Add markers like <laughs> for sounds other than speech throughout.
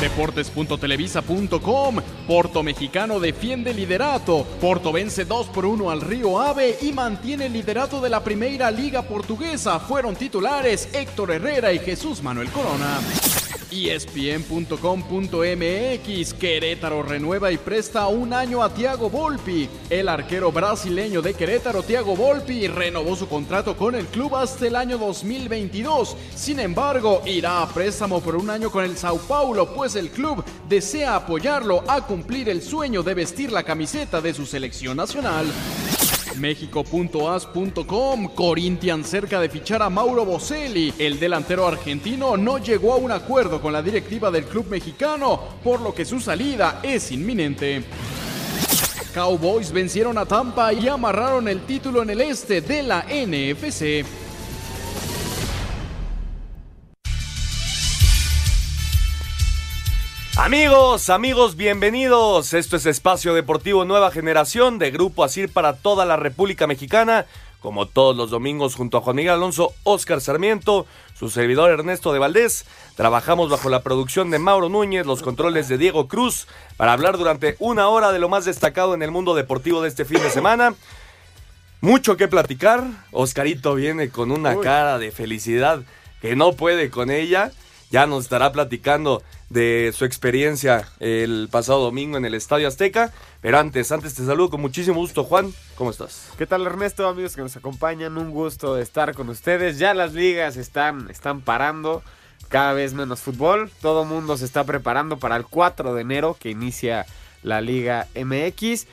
Deportes.televisa.com Porto Mexicano defiende liderato. Porto vence 2 por 1 al Río Ave y mantiene el liderato de la Primera Liga Portuguesa. Fueron titulares Héctor Herrera y Jesús Manuel Corona. ESPN.com.mx Querétaro renueva y presta un año a Thiago Volpi. El arquero brasileño de Querétaro, Thiago Volpi, renovó su contrato con el club hasta el año 2022. Sin embargo, irá a préstamo por un año con el Sao Paulo, pues el club desea apoyarlo a cumplir el sueño de vestir la camiseta de su selección nacional. México.as.com Corinthians cerca de fichar a Mauro Boselli. El delantero argentino no llegó a un acuerdo con la directiva del club mexicano, por lo que su salida es inminente. Cowboys vencieron a Tampa y amarraron el título en el este de la NFC. Amigos, amigos, bienvenidos. Esto es Espacio Deportivo Nueva Generación de Grupo Asir para toda la República Mexicana. Como todos los domingos, junto a Juan Miguel Alonso, Oscar Sarmiento, su servidor Ernesto de Valdés, trabajamos bajo la producción de Mauro Núñez, los controles de Diego Cruz, para hablar durante una hora de lo más destacado en el mundo deportivo de este fin de semana. Mucho que platicar. Oscarito viene con una cara de felicidad que no puede con ella. Ya nos estará platicando de su experiencia el pasado domingo en el Estadio Azteca. Pero antes, antes te saludo con muchísimo gusto, Juan. ¿Cómo estás? ¿Qué tal Ernesto, amigos que nos acompañan? Un gusto de estar con ustedes. Ya las ligas están, están parando, cada vez menos fútbol. Todo mundo se está preparando para el 4 de enero que inicia la Liga MX.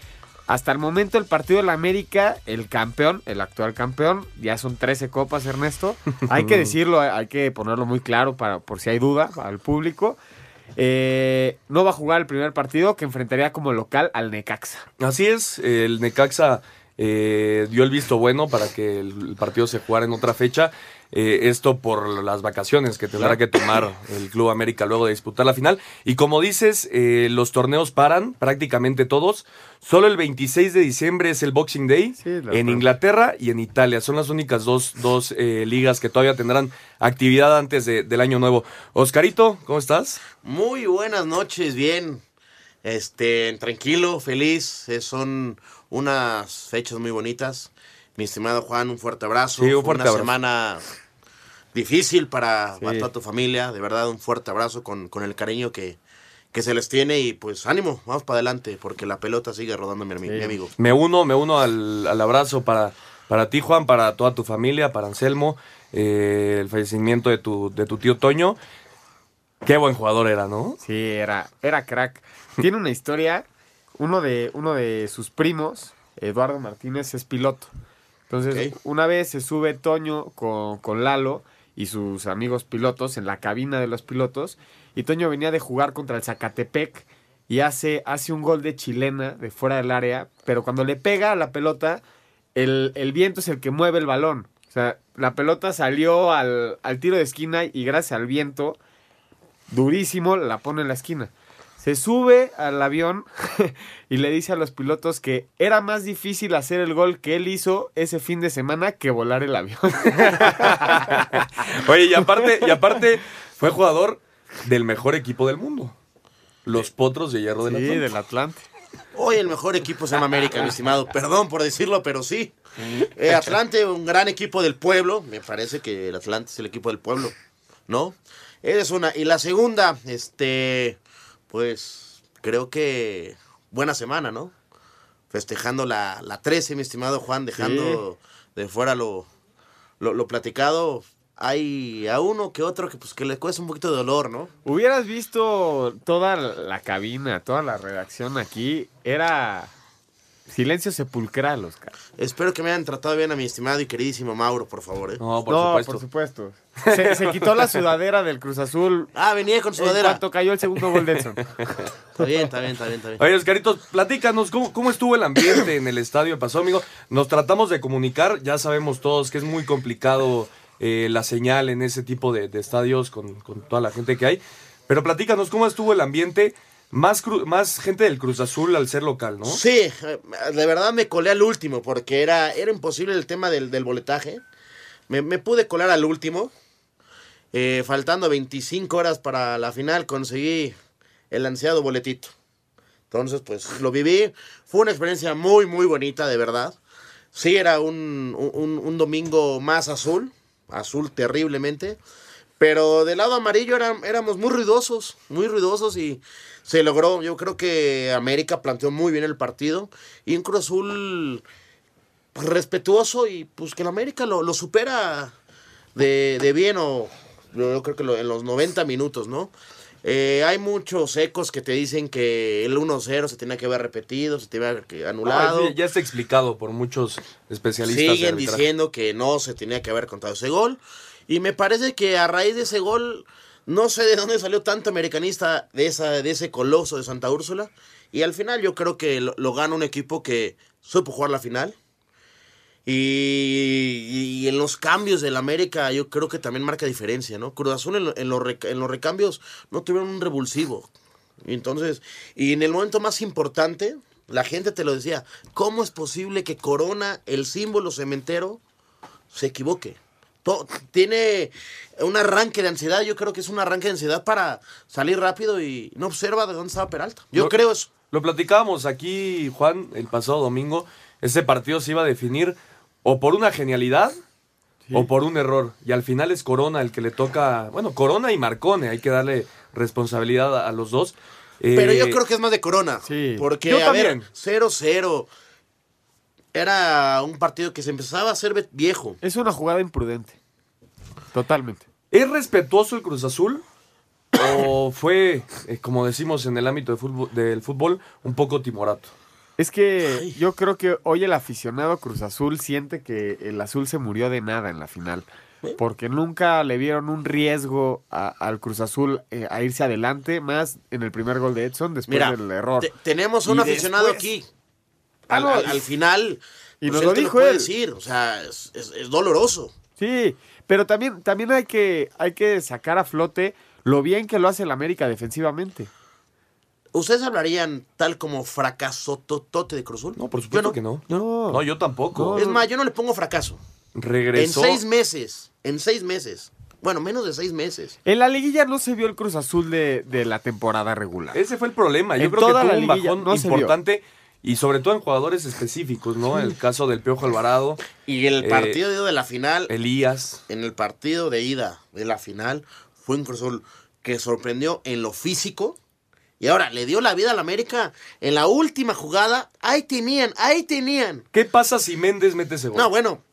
Hasta el momento el partido de la América, el campeón, el actual campeón, ya son 13 copas, Ernesto. Hay que <laughs> decirlo, hay que ponerlo muy claro para por si hay duda al público. Eh, no va a jugar el primer partido que enfrentaría como local al Necaxa. Así es, el Necaxa eh, dio el visto bueno para que el partido se jugara en otra fecha. Eh, esto por las vacaciones que tendrá que tomar el Club América luego de disputar la final. Y como dices, eh, los torneos paran prácticamente todos. Solo el 26 de diciembre es el Boxing Day Sí, en verdad. Inglaterra y en Italia. Son las únicas dos, dos eh, ligas que todavía tendrán actividad antes de- del año nuevo. Oscarito, ¿cómo estás? Muy buenas noches, bien. Este, tranquilo, feliz. eh, son unas fechas muy bonitas. Mi estimado Juan, un fuerte abrazo. Sí, un Fue fuerte una abrazo. semana difícil para, Sí. para toda tu familia. De verdad, un fuerte abrazo con, con el cariño que, que se les tiene. Y pues ánimo, vamos para adelante, porque la pelota sigue rodando, mi, Sí. mi amigo. Me uno, me uno al, al abrazo para, para ti, Juan, para toda tu familia, para Anselmo, eh, el fallecimiento de tu, de tu tío Toño. Qué buen jugador era, ¿no? Sí, era, era crack. Tiene una historia. Uno de, uno de sus primos, Eduardo Martínez, es piloto. Entonces, una vez se sube Toño con, con Lalo y sus amigos pilotos en la cabina de los pilotos. Y Toño venía de jugar contra el Zacatepec y hace, hace un gol de chilena de fuera del área. Pero cuando le pega a la pelota, el, el viento es el que mueve el balón. O sea, la pelota salió al, al tiro de esquina y gracias al viento durísimo, la pone en la esquina. Se sube al avión <laughs> y le dice a los pilotos que era más difícil hacer el gol que él hizo ese fin de semana que volar el avión. <laughs> Oye, y aparte, y aparte fue jugador del mejor equipo del mundo. Los Potros de Hierro del sí, del Atlante. Hoy el mejor equipo se llama América, mi estimado. Perdón por decirlo, pero sí. Eh, Atlante, un gran equipo del pueblo. Me parece que el Atlante es el equipo del pueblo, ¿no? Esa es una. Y la segunda, este, pues creo que buena semana, ¿no? Festejando la, la 13, mi estimado Juan, dejando de fuera lo, lo, lo platicado. Hay a uno que otro que pues que le cuesta un poquito de dolor, ¿no? Hubieras visto toda la cabina, toda la redacción aquí. Era Silencio sepulcral, Oscar. Espero que me hayan tratado bien a mi estimado y queridísimo Mauro, por favor. ¿eh? No, por no, supuesto. por supuesto. Se, se quitó la sudadera del Cruz Azul Ah, venía con en sudadera. cuanto cayó el segundo gol de Edson. Está bien, está bien, está bien, está bien. Oye, Oscaritos, platícanos, ¿cómo, ¿cómo estuvo el ambiente en el estadio Pasó, amigo? Nos tratamos de comunicar, ya sabemos todos que es muy complicado eh, la señal en ese tipo de, de estadios con, con toda la gente que hay. Pero platícanos, ¿cómo estuvo el ambiente? Más, cru- más gente del Cruz Azul al ser local, ¿no? Sí, de verdad me colé al último porque era, era imposible el tema del, del boletaje. Me, pude colar al último. Eh, faltando 25 horas para la final conseguí el ansiado boletito. Entonces, pues lo viví. Fue una experiencia muy, muy bonita, de verdad. Sí, era un, un, domingo más azul, azul terriblemente. Pero del lado amarillo eran, éramos muy ruidosos, muy ruidosos y se logró. Yo creo que América planteó muy bien el partido y un Cruz Azul pues, respetuoso y pues que el América lo, lo supera de, de bien o yo creo que lo- en los 90 minutos, ¿no? Eh, hay muchos ecos que te dicen que el 1-0 se tenía que haber repetido, se tenía que haber anulado. Ah, ya está explicado por muchos especialistas. Siguen diciendo que no se tenía que haber contado ese gol. Y me parece que a raíz de ese gol, no sé de dónde salió tanto americanista de, esa, de ese coloso de Santa Úrsula. Y al final yo creo que lo, lo gana un equipo que supo jugar la final. Y, en los cambios del América yo creo que también marca diferencia, ¿no? Cruz Azul en, lo- en los, reca- en los recambios no tuvieron un revulsivo. Entonces, y en el momento más importante, la gente te lo decía, ¿cómo es posible que Corona, el símbolo cementero, se equivoque? To- tiene un arranque de ansiedad, yo creo que es un arranque de ansiedad para salir rápido y no observa de dónde estaba Peralta. Yo Lo- creo eso. Lo platicábamos aquí, Juan, el pasado domingo. Ese partido se iba a definir o por una genialidad o por un error. Y al final es Corona el que le toca. Bueno, Corona y Marcone, hay que darle responsabilidad a, a los dos. Pero Eh, yo creo que es más de Corona. sí. Porque, Yo a ver, también. 0-0. Era un partido que se empezaba a hacer viejo. Es una jugada imprudente. Totalmente. ¿Es respetuoso el Cruz Azul? ¿O fue, eh, como decimos en el ámbito de fútbol- del fútbol, un poco timorato? Es que yo creo que hoy el aficionado Cruz Azul siente que el azul se murió de nada en la final. Porque nunca le vieron un riesgo a- al Cruz Azul eh, a irse adelante, más en el primer gol de Edson después Mira, del error. te- tenemos un Y aficionado después- aquí. Al, final. y pues, nos él lo te dijo puede él. decir. O sea, es, es- es doloroso. Sí, pero también, también hay, que, hay que sacar a flote lo bien que lo hace el América defensivamente. ¿Ustedes hablarían tal como fracaso totote de Cruz Azul? No, por Yo supuesto no. que no. No. No, yo tampoco. Es más, yo no le pongo fracaso. Regresó. En seis meses. En seis meses. Bueno, menos de seis meses. En la liguilla no se vio el Cruz Azul de, de la temporada regular. Ese fue el problema. Yo En creo que toda tuvo la un liguilla bajón no se vio. importante y sobre todo en jugadores específicos, ¿no? El caso del Piojo Alvarado, Y el Eh, partido de ida de la final, Elías. en el partido de ida de la final, fue un Cruz que sorprendió en lo físico. Y ahora le dio la vida al América en la última jugada. Ahí tenían, ahí tenían. ¿Qué pasa si Méndez mete ese gol? No, bueno,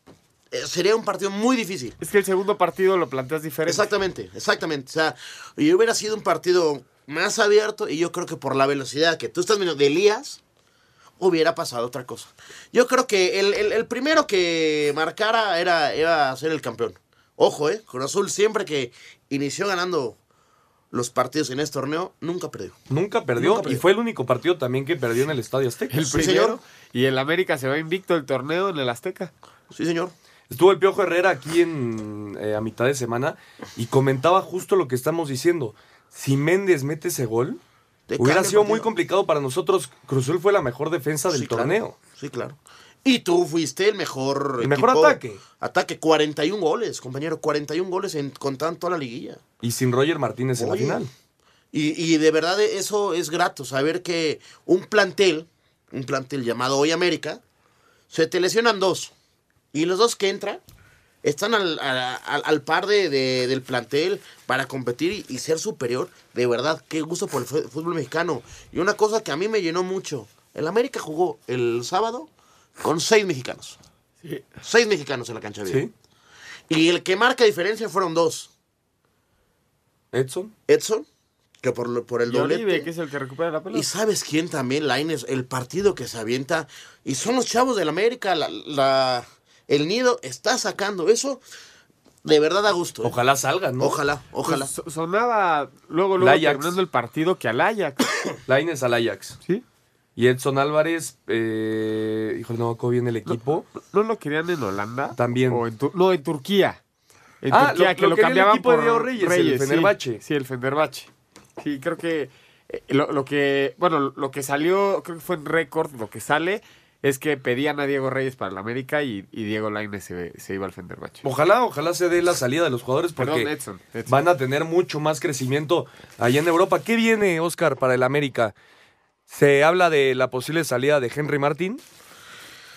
eh, sería un partido muy difícil. Es que el segundo partido lo planteas diferente. Exactamente, exactamente. O sea, y hubiera sido un partido más abierto y yo creo que por la velocidad que tú estás viendo de Elías, hubiera pasado otra cosa. Yo creo que el, el- el primero que marcara era, iba a ser el campeón. Ojo, ¿eh? Cruz Azul siempre que inició ganando los partidos en este torneo, nunca perdió. Nunca perdió Nunca y fue el único partido también que perdió en el Estadio Azteca. El Sí, primero. señor. Y el América se va invicto el torneo en el Azteca. Sí, señor. Estuvo el Piojo Herrera aquí en, eh, a mitad de semana y comentaba justo lo que estamos diciendo. Si Méndez mete ese gol, Te hubiera sido muy complicado para nosotros. Cruzul fue la mejor defensa del Sí, claro. torneo. Sí, claro. Y tú fuiste el mejor. El mejor equipo- ataque. Ataque, 41 goles, compañero. 41 goles en, contando toda la liguilla. Y sin Roger Martínez en la final. Y, y de verdad eso es grato, saber que un plantel, un plantel llamado Hoy América, se te lesionan dos. Y los dos que entran están al, al- al par de, de- del plantel para competir y, y ser superior. De verdad, qué gusto por el fútbol mexicano. Y una cosa que a mí me llenó mucho. El América jugó el sábado con seis mexicanos. Seis mexicanos en la cancha. Sí. Y el que marca diferencia fueron dos. Edson. Edson, que por, por el Y doblete. que es el que recupera la pelota. Y sabes quién también, Laines, el partido que se avienta. Y son los chavos del América, la, la- el nido está sacando eso. De verdad da gusto. ¿eh? Ojalá salgan, ¿no? Ojalá, ojalá. Pues so- sonaba luego, luego El Ajax. terminando el partido que al Ajax. <coughs> Laines al Ajax. ¿Sí? Y Edson Álvarez, eh, híjole, no acuerdo bien el equipo. ¿No lo querían en Holanda? También. O en no, en Turquía. En Ah, Turquía, lo- que lo lo, el cambiaban equipo de por Diego Reyes, el sí. Fenerbahce. Sí, el Fenerbahce. Sí, creo que eh, lo, lo que, bueno, lo que salió, creo que fue en récord, lo que sale es que pedían a Diego Reyes para el América y, y Diego Lainez se, se iba al Fenerbahce. Ojalá, ojalá se dé la salida de los jugadores porque Perdón, Edson, Edson. van a tener mucho más crecimiento allá en Europa. ¿Qué viene, Oscar, para el América? Se habla de la posible salida de Henry Martín.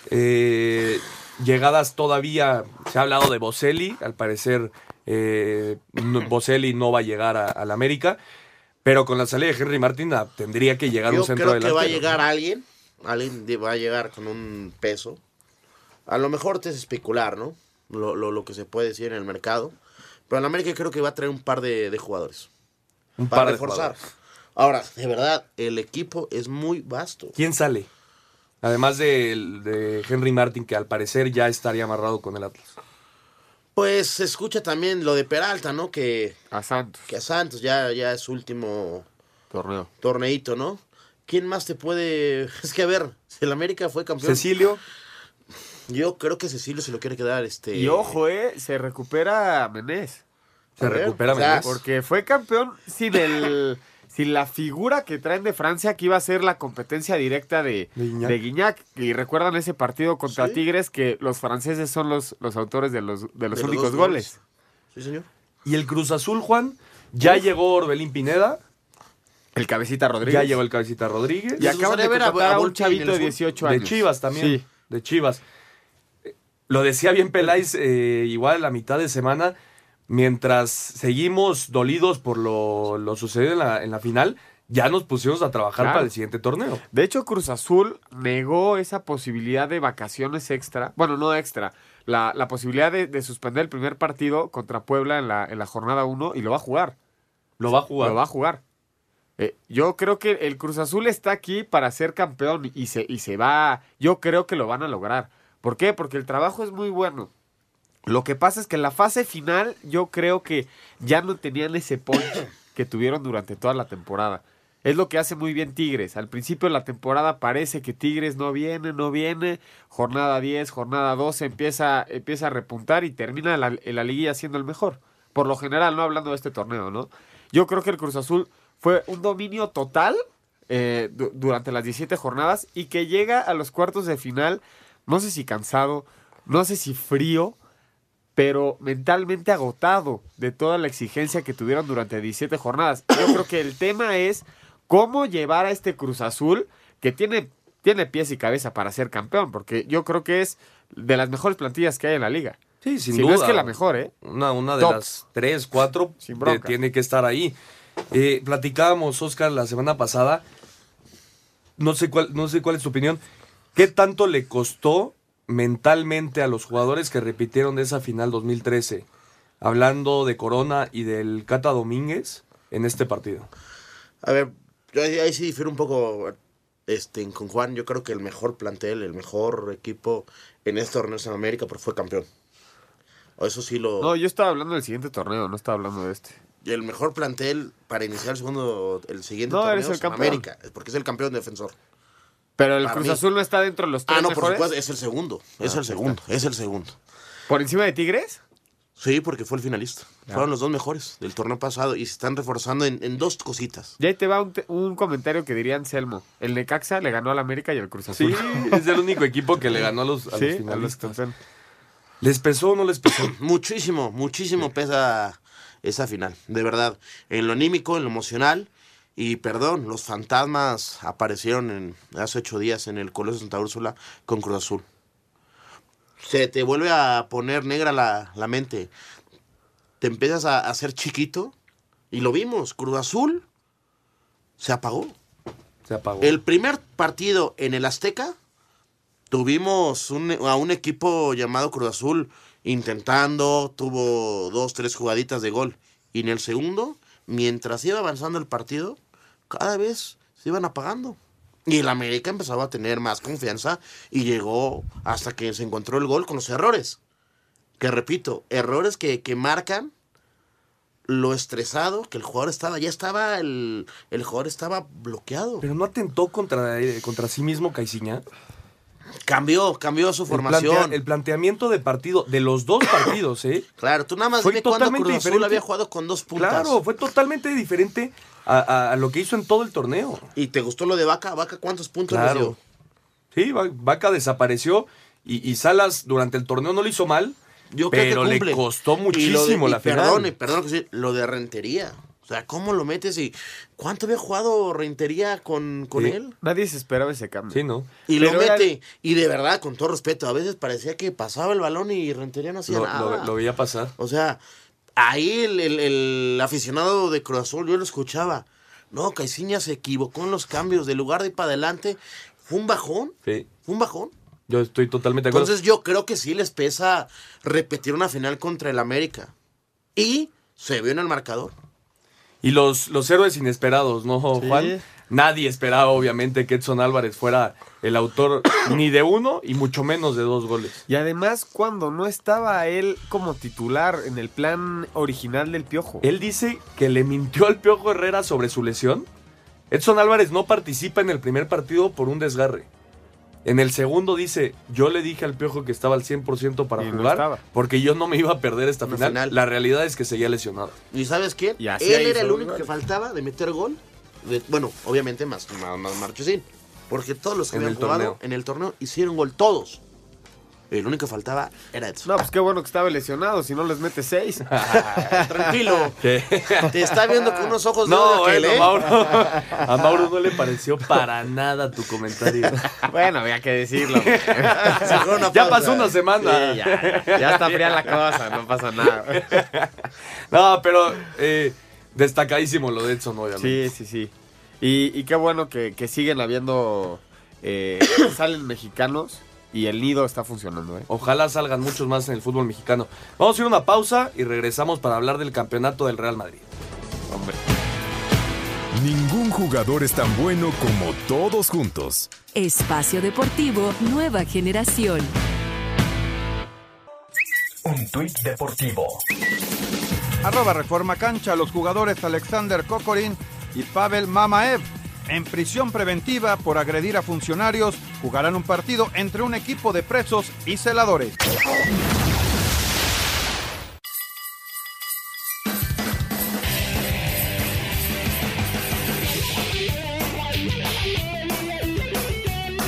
Eh, llegadas todavía, se ha hablado de Boselli. Al parecer, eh, no- Boselli no va a llegar a- al América. Pero con la salida de Henry Martín ah, tendría que llegar Yo un centro creo que delantero. va a llegar alguien. Alguien de- va a llegar con un peso. A lo mejor te es especular, ¿no? Lo, lo, lo que se puede decir en el mercado. Pero en América creo que va a traer un par de, de jugadores. un Para par de reforzar. jugadores. Ahora, de verdad, el equipo es muy vasto. ¿Quién sale? Además de, de Henry Martin, que al parecer ya estaría amarrado con el Atlas. Pues se escucha también lo de Peralta, ¿no? Que, A Santos, que a Santos ya, ya es su último torneo. torneito, ¿no? ¿Quién más te puede...? <laughs> Es que a ver, si el América fue campeón... Cecilio, Yo creo que Cecilio se lo quiere quedar, este... Y ojo, eh, se recupera Menés. se A ver, recupera o sea, Menés. Porque fue campeón sin el <laughs> sin la figura que traen de Francia que iba a ser la competencia directa de, De Guiñac. Y recuerdan ese partido contra Sí. Tigres que los franceses son los, los autores de los, de los De únicos goles. Sí, señor. Y el Cruz Azul, Juan, ya llegó Orbelín Pineda, El cabecita Rodríguez. ya llegó el Cabecita Rodríguez. Y Les acaban de ver a- a a un chavito de fútbol. 18 de años. Chivas también. Sí. De Chivas. Eh, Lo decía bien Peláez eh, igual a la mitad de semana. Mientras seguimos dolidos por lo, lo sucedido en la, en la final, ya nos pusimos a trabajar Claro. para el siguiente torneo. De hecho, Cruz Azul negó esa posibilidad de vacaciones extra. Bueno, no extra. La, la posibilidad de, de suspender el primer partido contra Puebla en la, en la jornada 1 y lo va a jugar. Lo va a jugar. Lo va a jugar. Eh, yo creo que el Cruz Azul está aquí para ser campeón y se, y se va. Yo creo que lo van a lograr. ¿Por qué? Porque el trabajo es muy bueno. Lo que pasa es que en la fase final yo creo que ya no tenían ese punch <coughs> que tuvieron durante toda la temporada. Es lo que hace muy bien Tigres. Al principio de la temporada parece que Tigres no viene, no viene. Jornada 10, jornada 12 empieza, empieza a repuntar y termina la, la liguilla siendo el mejor. Por lo general, no hablando de este torneo, ¿no? Yo creo que el Cruz Azul fue un dominio total eh, du- durante las 17 jornadas y que llega a los cuartos de final, no sé si cansado, no sé si frío, pero mentalmente agotado de toda la exigencia que tuvieron durante 17 jornadas. Yo creo que el tema es cómo llevar a este Cruz Azul que tiene, tiene pies y cabeza para ser campeón, porque yo creo que es de las mejores plantillas que hay en la liga. Sí, sin si duda. no es que la mejor, ¿eh? Una, una de Top. las tres, cuatro, Sin de- bronca. tiene que estar ahí. Eh, platicábamos, Oscar, la semana pasada. No sé, cuál, no sé cuál es tu opinión. ¿Qué tanto le costó mentalmente a los jugadores que repitieron de esa final 2013? Hablando de Corona y del Cata Domínguez en este partido. A ver, yo ahí, ahí sí difiero un poco este, con Juan. Yo creo que el mejor plantel, el mejor equipo en este torneo es en América, porque fue campeón. O eso sí lo... No, yo estaba hablando del siguiente torneo, no estaba hablando de este. Y el mejor plantel para iniciar el segundo, el siguiente No, torneo es. América, porque es el campeón defensor. Pero el Para Cruz mí. Azul no está dentro de los tres Ah, no, por supuesto, es el segundo. Es Ah, el segundo, es el segundo. ¿Por encima de Tigres? Sí, porque fue el finalista. Fueron los dos mejores del torneo pasado y se están reforzando en, en dos cositas. Y ahí te va un, te- un comentario que diría Anselmo. El Necaxa le ganó al América y al Cruz Azul. Sí, es el único equipo que le <laughs> ganó a los, a Sí, los a los finalistas. campeones. ¿Les pesó o no les pesó? <coughs> Muchísimo, muchísimo pesa esa final, de verdad. En lo anímico, en lo emocional. Y perdón, los fantasmas aparecieron en, hace ocho días en el Colegio Santa Úrsula con Cruz Azul. Se te vuelve a poner negra la, la mente. Te empiezas a a hacer chiquito. Y lo vimos, Cruz Azul se apagó. Se apagó. El primer partido en el Azteca, tuvimos un- a un equipo llamado Cruz Azul intentando, tuvo dos, tres jugaditas de gol. Y en el segundo, mientras iba avanzando el partido, cada vez se iban apagando. Y el América empezaba a tener más confianza y llegó hasta que se encontró el gol con los errores. Que repito, errores que, que marcan lo estresado que el jugador estaba. Ya estaba, el, el jugador estaba bloqueado. Pero no atentó contra, eh, contra sí mismo Caiciña. Cambió, cambió su El, formación. plantea- el planteamiento de partido, de los dos partidos, ¿eh? <laughs> Claro, tú nada más Fue dime totalmente Cruz Azul diferente. había jugado con dos puntas. Claro, fue totalmente diferente a, a- a lo que hizo en todo el torneo. ¿Y te gustó lo de Vaca? ¿Vaca cuántos puntos Claro. dio? Sí, Va- Vaca desapareció y, y Salas durante el torneo no lo hizo mal, Yo creo que pero le costó Y lo de- muchísimo y la final. Perdón, y perdón sí, lo de Rentería. O sea, ¿cómo lo metes y cuánto había jugado Rentería con, con Sí. él? Nadie se esperaba ese cambio. Sí, ¿no? Y Pero lo era- mete. Y de verdad, con todo respeto, a veces parecía que pasaba el balón y Rentería no hacía Lo, nada. lo- lo veía pasar. O sea, ahí el, el- el aficionado de Cruz Azul, yo lo escuchaba. No, Caiciña se equivocó en los cambios. De lugar de ir para adelante, fue un bajón. Sí, Fue un bajón. yo estoy totalmente de acuerdo. Entonces yo creo que sí les pesa repetir una final contra el América. Y se vio en el marcador. Y los, los héroes inesperados, ¿no, Juan? Nadie esperaba, obviamente, que Edson Álvarez fuera el autor <coughs> ni de uno y mucho menos de dos goles. Y además, cuando no estaba él como titular en el plan original del Piojo. Él dice que le mintió al Piojo Herrera sobre su lesión. Edson Álvarez no participa en el primer partido por un desgarre. En el segundo dice, yo le dije al Piojo que estaba al 100% para Y jugar porque yo no me iba a perder esta final. final. La realidad es que seguía lesionado. ¿Y sabes? Y así Él era el único que faltaba de meter gol. De- bueno, obviamente más, más, más Marchesín. Porque todos los que En habían jugado torneo. en el torneo hicieron gol todos. El único que faltaba era Edson. No, pues qué bueno que estaba lesionado, si no les mete seis. <laughs> Tranquilo. Te está viendo con unos ojos de No, aquel, bueno, ¿eh? Mauro, a Mauro no le pareció para nada tu comentario. <laughs> bueno, había que decirlo. <laughs> Una Ya pausa. pasó una Sí, semana. ya, ya está fría la cosa, no pasa nada. No, pero eh, destacadísimo lo de Edson, obviamente. Sí, sí, sí. Y, y qué bueno que, que siguen habiendo, eh, <coughs> salen mexicanos y el nido está funcionando, ¿eh? Ojalá salgan muchos más en el fútbol mexicano. Vamos a ir a una pausa y regresamos para hablar del campeonato del Real Madrid. Hombre. Ningún jugador es tan bueno como todos juntos. Espacio Deportivo Nueva Generación. Un tuit deportivo. Arroba Reforma Cancha, los jugadores Alexander Kokorin y Pavel Mamaev en prisión preventiva por agredir a funcionarios jugarán un partido entre un equipo de presos y celadores.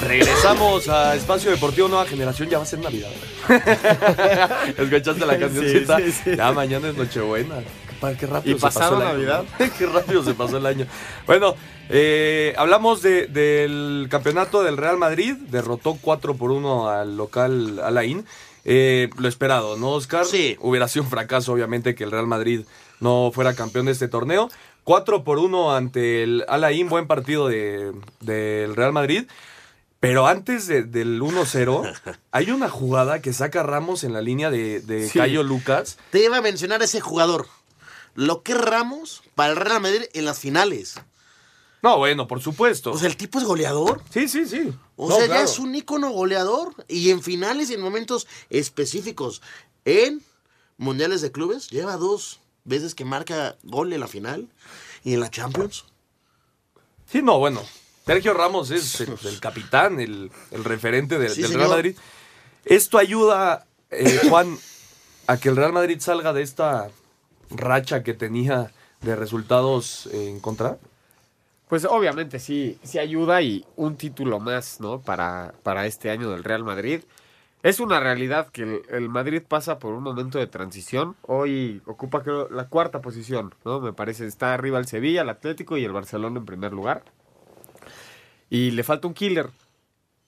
Regresamos a Espacio Deportivo Nueva Generación, ya va a ser Navidad. <laughs> ¿Escuchaste la cancioncita? Sí, sí, sí. Ya mañana es Nochebuena. Qué pa- Qué rápido ¿Y se pasó pasaron el año, Navidad? ¿no? <laughs> Qué rápido se pasó el año. Bueno, eh, hablamos de- del campeonato del Real Madrid. Derrotó 4 por 1 al local Alain. Eh, lo esperado, ¿no, Oscar? Sí. Hubiera sido un fracaso, obviamente, que el Real Madrid no fuera campeón de este torneo. 4 por 1 ante el Alain, buen partido de- del Real Madrid. Pero antes de- del 1-0, <laughs> hay una jugada que saca Ramos en la línea de, de Sí. Cayo Lucas. Te iba a mencionar ese jugador. Lo que es Ramos para el Real Madrid en las finales. No, bueno, por supuesto. O sea, el tipo es goleador. sí, sí, sí. O No, sea, claro. ya es un ícono goleador. Y en finales y en momentos específicos. En mundiales de clubes, lleva dos veces que marca gol en la final. Y en la Champions. Sí, no, bueno. Sergio Ramos es el, el capitán, el, el referente Sí, del. Real Madrid. Esto ayuda, eh, Juan, a que el Real Madrid salga de esta racha que tenía de resultados en contra. Pues obviamente sí, sí ayuda y un título más, ¿no? Para, para este año del Real Madrid. Es una realidad que el, Madrid pasa por un momento de transición. Hoy ocupa creo la cuarta posición, ¿no? Me parece. Está arriba el Sevilla, el Atlético y el Barcelona en primer lugar. Y le falta un killer.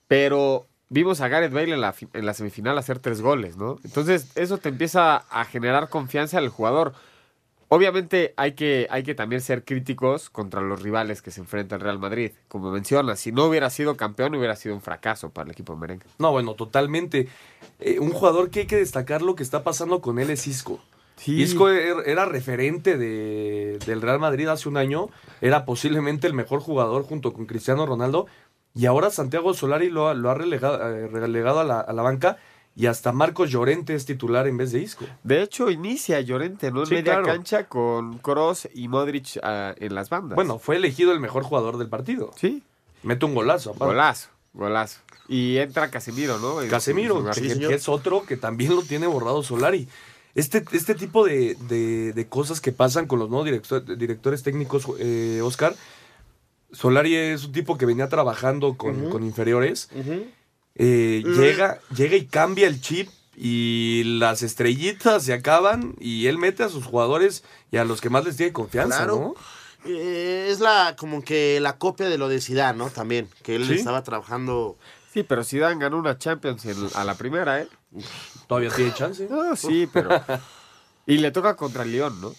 Pero vimos a Gareth Bale en la, en la semifinal hacer tres goles, ¿no? Entonces eso te empieza a generar confianza al jugador. Obviamente hay que, hay que también ser críticos contra los rivales que se enfrenta el Real Madrid. Como mencionas, si no hubiera sido campeón hubiera sido un fracaso para el equipo merengue. No, bueno, totalmente. Eh, un jugador que hay que destacar lo que está pasando con él es Isco. Sí. Isco er- era referente de- del Real Madrid hace un año, era posiblemente el mejor jugador junto con Cristiano Ronaldo, y ahora Santiago Solari lo ha, lo ha relegado, eh, relegado a, la, a la banca, y hasta Marcos Llorente es titular en vez de Isco. De hecho, inicia Llorente, ¿no? En Sí, media claro. cancha con Kroos y Modric ah, en las bandas. Bueno, fue elegido el mejor jugador del partido. sí. Mete un golazo. aparte. Golazo, golazo. Y entra Casemiro, ¿no? Casemiro, que, Sí, señor. que es otro que también lo tiene borrado Solari. Este, este tipo de, de- de cosas que pasan con los nuevos director- directores técnicos, eh, Oscar, Solari es un tipo que venía trabajando con, con inferiores. Eh, Mm. llega, llega y cambia el chip y las estrellitas se acaban y él mete a sus jugadores y a los que más les tiene confianza, Claro. ¿no? Eh, es la como que la copia de lo de Zidane, ¿no? También, que él Sí. estaba trabajando. Sí, pero Zidane ganó una Champions en- a la primera, ¿eh? Todavía tiene chance. No, sí, pero... <laughs> Y le toca contra el León, ¿no?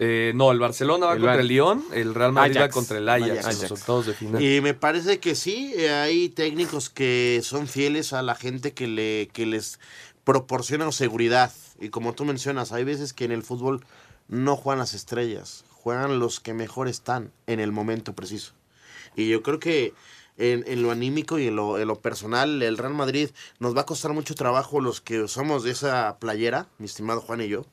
Eh, no, el Barcelona va El contra Bar- el León, el Real Madrid va contra el Ajax, Ajax. en los octavos de final. Y me parece que sí, eh, hay técnicos que son fieles a la gente que, le, que les proporciona seguridad. Y como tú mencionas, hay veces que en el fútbol no juegan las estrellas, juegan los que mejor están en el momento preciso. Y yo creo que en, en lo anímico y en lo, en lo personal, el Real Madrid nos va a costar mucho trabajo los que somos de esa playera, mi estimado Juan y yo,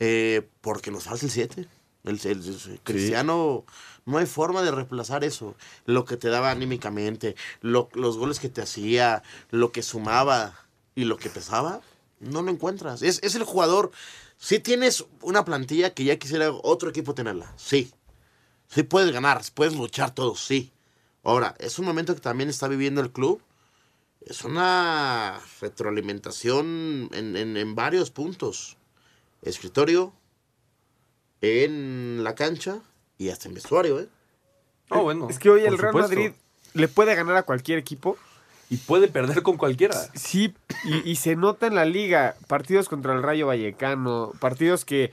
eh, porque nos falta el 7. El, el- el- Cristiano, no hay forma de reemplazar eso. Lo que te daba anímicamente, lo- los goles que te hacía, lo que sumaba y lo que pesaba, no lo encuentras. Es, es el jugador. Si tienes una plantilla que ya quisiera otro equipo tenerla, sí. Sí puedes ganar, puedes luchar todos, sí. Ahora, es un momento que también está viviendo el club. Es una retroalimentación en, en- en varios puntos. Escritorio, en la cancha y hasta en vestuario, ¿eh? Oh, bueno, Es que hoy el Real supuesto. Madrid le puede ganar a cualquier equipo. Y puede perder con cualquiera. Sí, y, y se nota en la liga. Partidos contra el Rayo Vallecano, partidos que...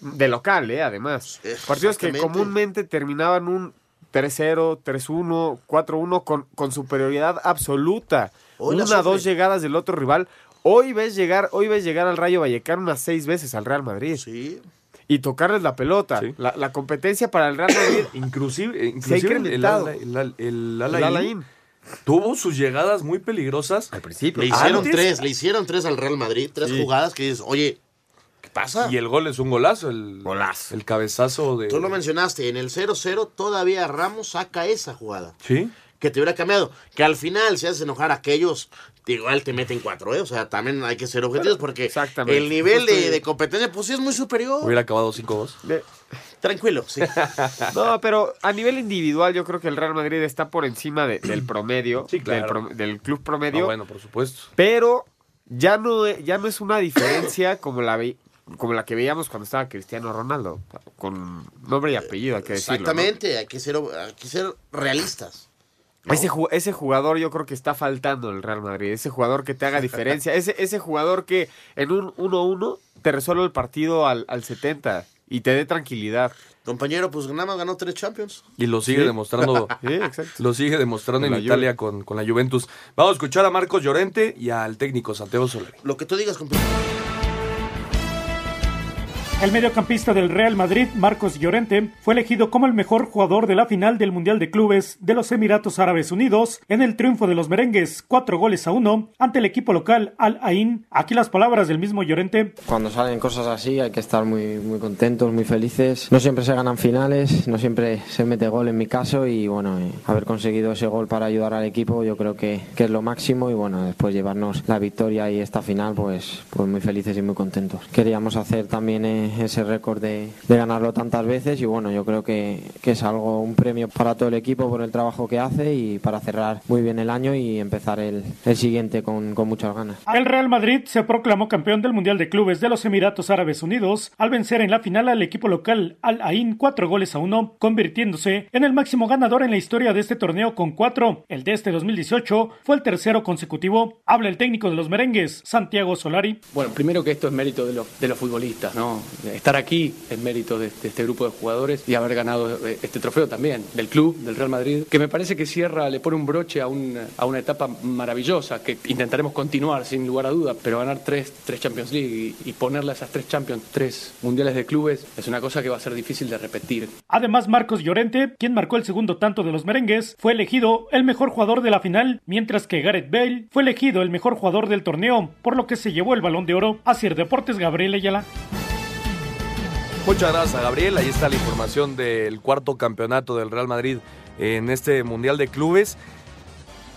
De local, ¿eh? Además. Partidos que comúnmente terminaban un 3-0, 3-1, 4-1 con, con superioridad absoluta. Hoy Una, sufre. dos llegadas del otro rival. Hoy ves llegar, hoy ves llegar al Rayo Vallecano unas seis veces al Real Madrid. Sí. Y tocarles la pelota. Sí. La, la competencia para el Real Madrid. <coughs> Inclusive, Se ha inclusive el, el, el, Alain tuvo sus llegadas muy peligrosas. Al principio. Le hicieron Antes- tres, le hicieron tres al Real Madrid, tres Sí. jugadas que dices, oye, ¿qué pasa? Y el gol es un golazo. El, Golazo. El cabezazo de. Tú lo mencionaste, en el 0-0 todavía Ramos saca esa jugada. Sí. Que te hubiera cambiado. Que al final, si haces enojar a aquellos, igual te meten cuatro, ¿eh? O sea, también hay que ser objetivos porque el nivel de, competencia, pues sí es muy superior. Hubiera acabado 5-2. De- Tranquilo, sí. <laughs> No, pero a nivel individual yo creo que el Real Madrid está por encima de- del promedio, Sí, claro. del, pro- del club Ah, promedio, bueno, por supuesto. pero ya no, ya no es una diferencia <coughs> como la, ve- como la que veíamos cuando estaba Cristiano Ronaldo, con nombre y apellido, hay que decirlo. ¿no? Exactamente, hay, que ser, hay que ser realistas. ¿No? Ese, ese jugador yo creo que está faltando en el Real Madrid, ese jugador que te haga diferencia, ese, ese jugador que en un 1-1 te resuelve el partido al, al 70 y te dé tranquilidad. Compañero, pues nada más ganó tres Champions. Y lo sigue Sí. demostrando. <laughs> Sí, exacto. Lo sigue demostrando Con en Italia con, con la Juventus. Vamos a escuchar a Marcos Llorente y al técnico Santiago Solari. Lo que tú digas, compañero. El mediocampista del Real Madrid, Marcos Llorente, fue elegido como el mejor jugador de la final del Mundial de Clubes de los Emiratos Árabes Unidos en el triunfo de los merengues, cuatro goles a uno, ante el equipo local Al Ain. Aquí las palabras del mismo Llorente. Cuando salen cosas así hay que estar muy, muy contentos, muy felices. No siempre se ganan finales, no siempre se mete gol en mi caso y bueno, eh, haber conseguido ese gol para ayudar al equipo yo creo que, que es lo máximo y bueno, después llevarnos la victoria y esta final pues, pues muy felices y muy contentos. Queríamos hacer también eh, ese récord de, de ganarlo tantas veces y bueno, yo creo que, que es algo, un premio para todo el equipo por el trabajo que hace y para cerrar muy bien el año y empezar el, el siguiente con, con muchas ganas. El Real Madrid se proclamó campeón del Mundial de Clubes de los Emiratos Árabes Unidos al vencer en la final al equipo local Al Ain cuatro goles a uno, convirtiéndose en el máximo ganador en la historia de este torneo con cuatro. El de este 2018 fue el tercero consecutivo. Habla el técnico de los merengues, Santiago Solari. Bueno, primero que esto es mérito de, los- de los futbolistas, ¿no? Estar aquí es mérito de, este grupo de jugadores y haber ganado eh, este trofeo también del club, del Real Madrid, que me parece que cierra, le pone un broche a, un, a una etapa maravillosa que intentaremos continuar sin lugar a duda, pero ganar tres, tres Champions League y, ponerle a esas tres Champions, tres mundiales de clubes, es una cosa que va a ser difícil de repetir. Además, Marcos Llorente, quien marcó el segundo tanto de los merengues, fue elegido el mejor jugador de la final, mientras que Gareth Bale fue elegido el mejor jugador del torneo, por lo que se llevó el balón de oro a Deportes Gabriel Ayala. Muchas gracias a Gabriel. Ahí está la información del cuarto campeonato del Real Madrid en este Mundial de Clubes.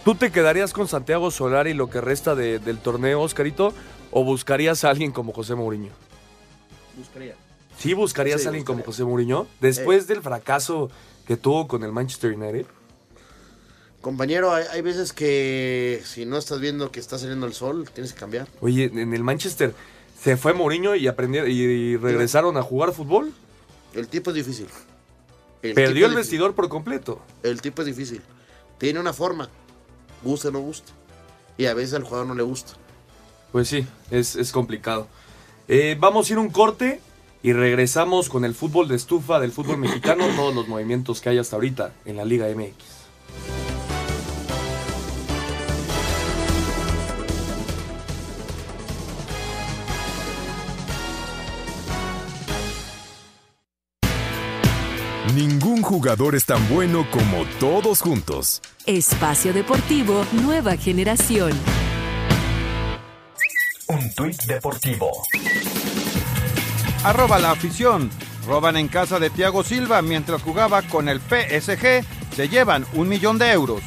¿Tú te quedarías con Santiago Solari lo que resta de- del torneo, Oscarito? ¿O buscarías a alguien como José Mourinho? Buscaría. ¿Sí buscarías Sí, a alguien como. José Mourinho? Después del fracaso que tuvo con el Manchester United. Compañero, hay, hay veces que si no estás viendo que está saliendo el sol, tienes que cambiar. Oye, en el Manchester se fue Mourinho y aprendieron y, regresaron a jugar fútbol. El tipo es difícil. El Perdió el difícil. vestidor por completo. El tipo es difícil. Tiene una forma. Gusta o no gusta. Y a veces al jugador no le gusta. Pues sí, es, es complicado. Eh, vamos a ir un corte y regresamos con el fútbol de estufa del fútbol mexicano, <clears throat> todos los movimientos que hay hasta ahorita en la Liga MX. Ningún jugador es tan bueno como todos juntos. Espacio Deportivo Nueva Generación. Un tuit deportivo. Arroba la afición. Roban en casa de Thiago Silva mientras jugaba con el PSG. Se llevan un millón de euros.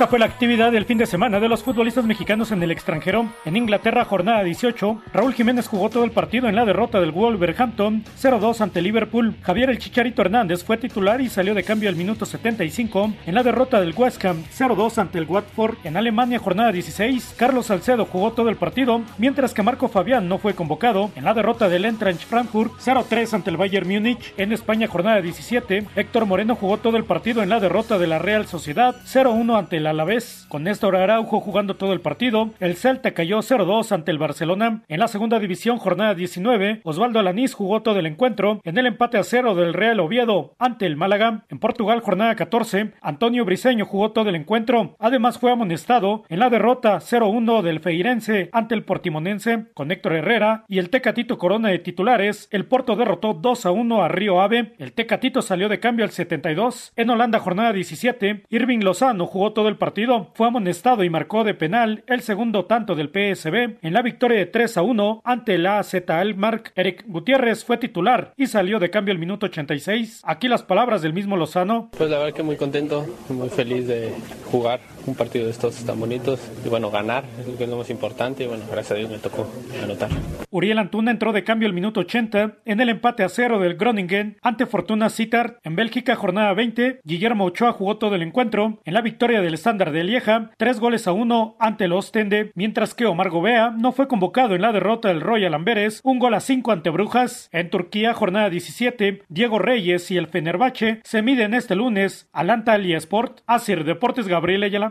Esta fue la actividad del fin de semana de los futbolistas mexicanos en el extranjero. En Inglaterra, jornada 18, Raúl Jiménez jugó todo el partido en la derrota del Wolverhampton 0-2 ante Liverpool. Javier El Chicharito Hernández fue titular y salió de cambio al minuto 75 en la derrota del West Ham 0-2 ante el Watford. En Alemania, jornada 16, Carlos Salcedo jugó todo el partido, mientras que Marco Fabián no fue convocado en la derrota del Eintracht Frankfurt 0-3 ante el Bayern Múnich. En España, jornada 17, Héctor Moreno jugó todo el partido en la derrota de la Real Sociedad 0-1 ante el Alavés. Con Néstor Araujo jugando todo el partido, el Celta cayó 0-2 ante el Barcelona. En la segunda división, jornada 19, Osvaldo Alanís jugó todo el encuentro en el empate a cero del Real Oviedo ante el Málaga. En Portugal, jornada 14, Antonio Briseño jugó todo el encuentro. Además, fue amonestado en la derrota 0-1 del Feirense ante el Portimonense con Héctor Herrera y el Tecatito Corona de titulares. El Porto derrotó 2-1 a Río Ave. El Tecatito salió de cambio al 72. En Holanda, jornada 17, Irving Lozano jugó todo el partido, fue amonestado y marcó de penal el segundo tanto del PSB en la victoria de 3 a 1 ante la AZ Alkmaar. Eric Gutiérrez fue titular y salió de cambio al minuto 86. Aquí las palabras del mismo Lozano. Pues la verdad que muy contento, muy feliz de jugar un partido de estos tan bonitos y bueno, ganar es lo que es lo más importante y bueno, gracias a Dios me tocó anotar. Uriel Antuna entró de cambio al minuto 80 en el empate a cero del Groningen ante Fortuna Sittard. En Bélgica, jornada 20, Guillermo Ochoa jugó todo el encuentro en la victoria del estándar de Lieja, tres goles a uno ante el Ostende, mientras que Omar Gobea no fue convocado en la derrota del Royal Amberes, un gol a cinco ante Brujas. En Turquía, jornada 17, Diego Reyes y el Fenerbahce se miden este lunes al Antalya Sport. Asir Deportes Gabriel Ayala.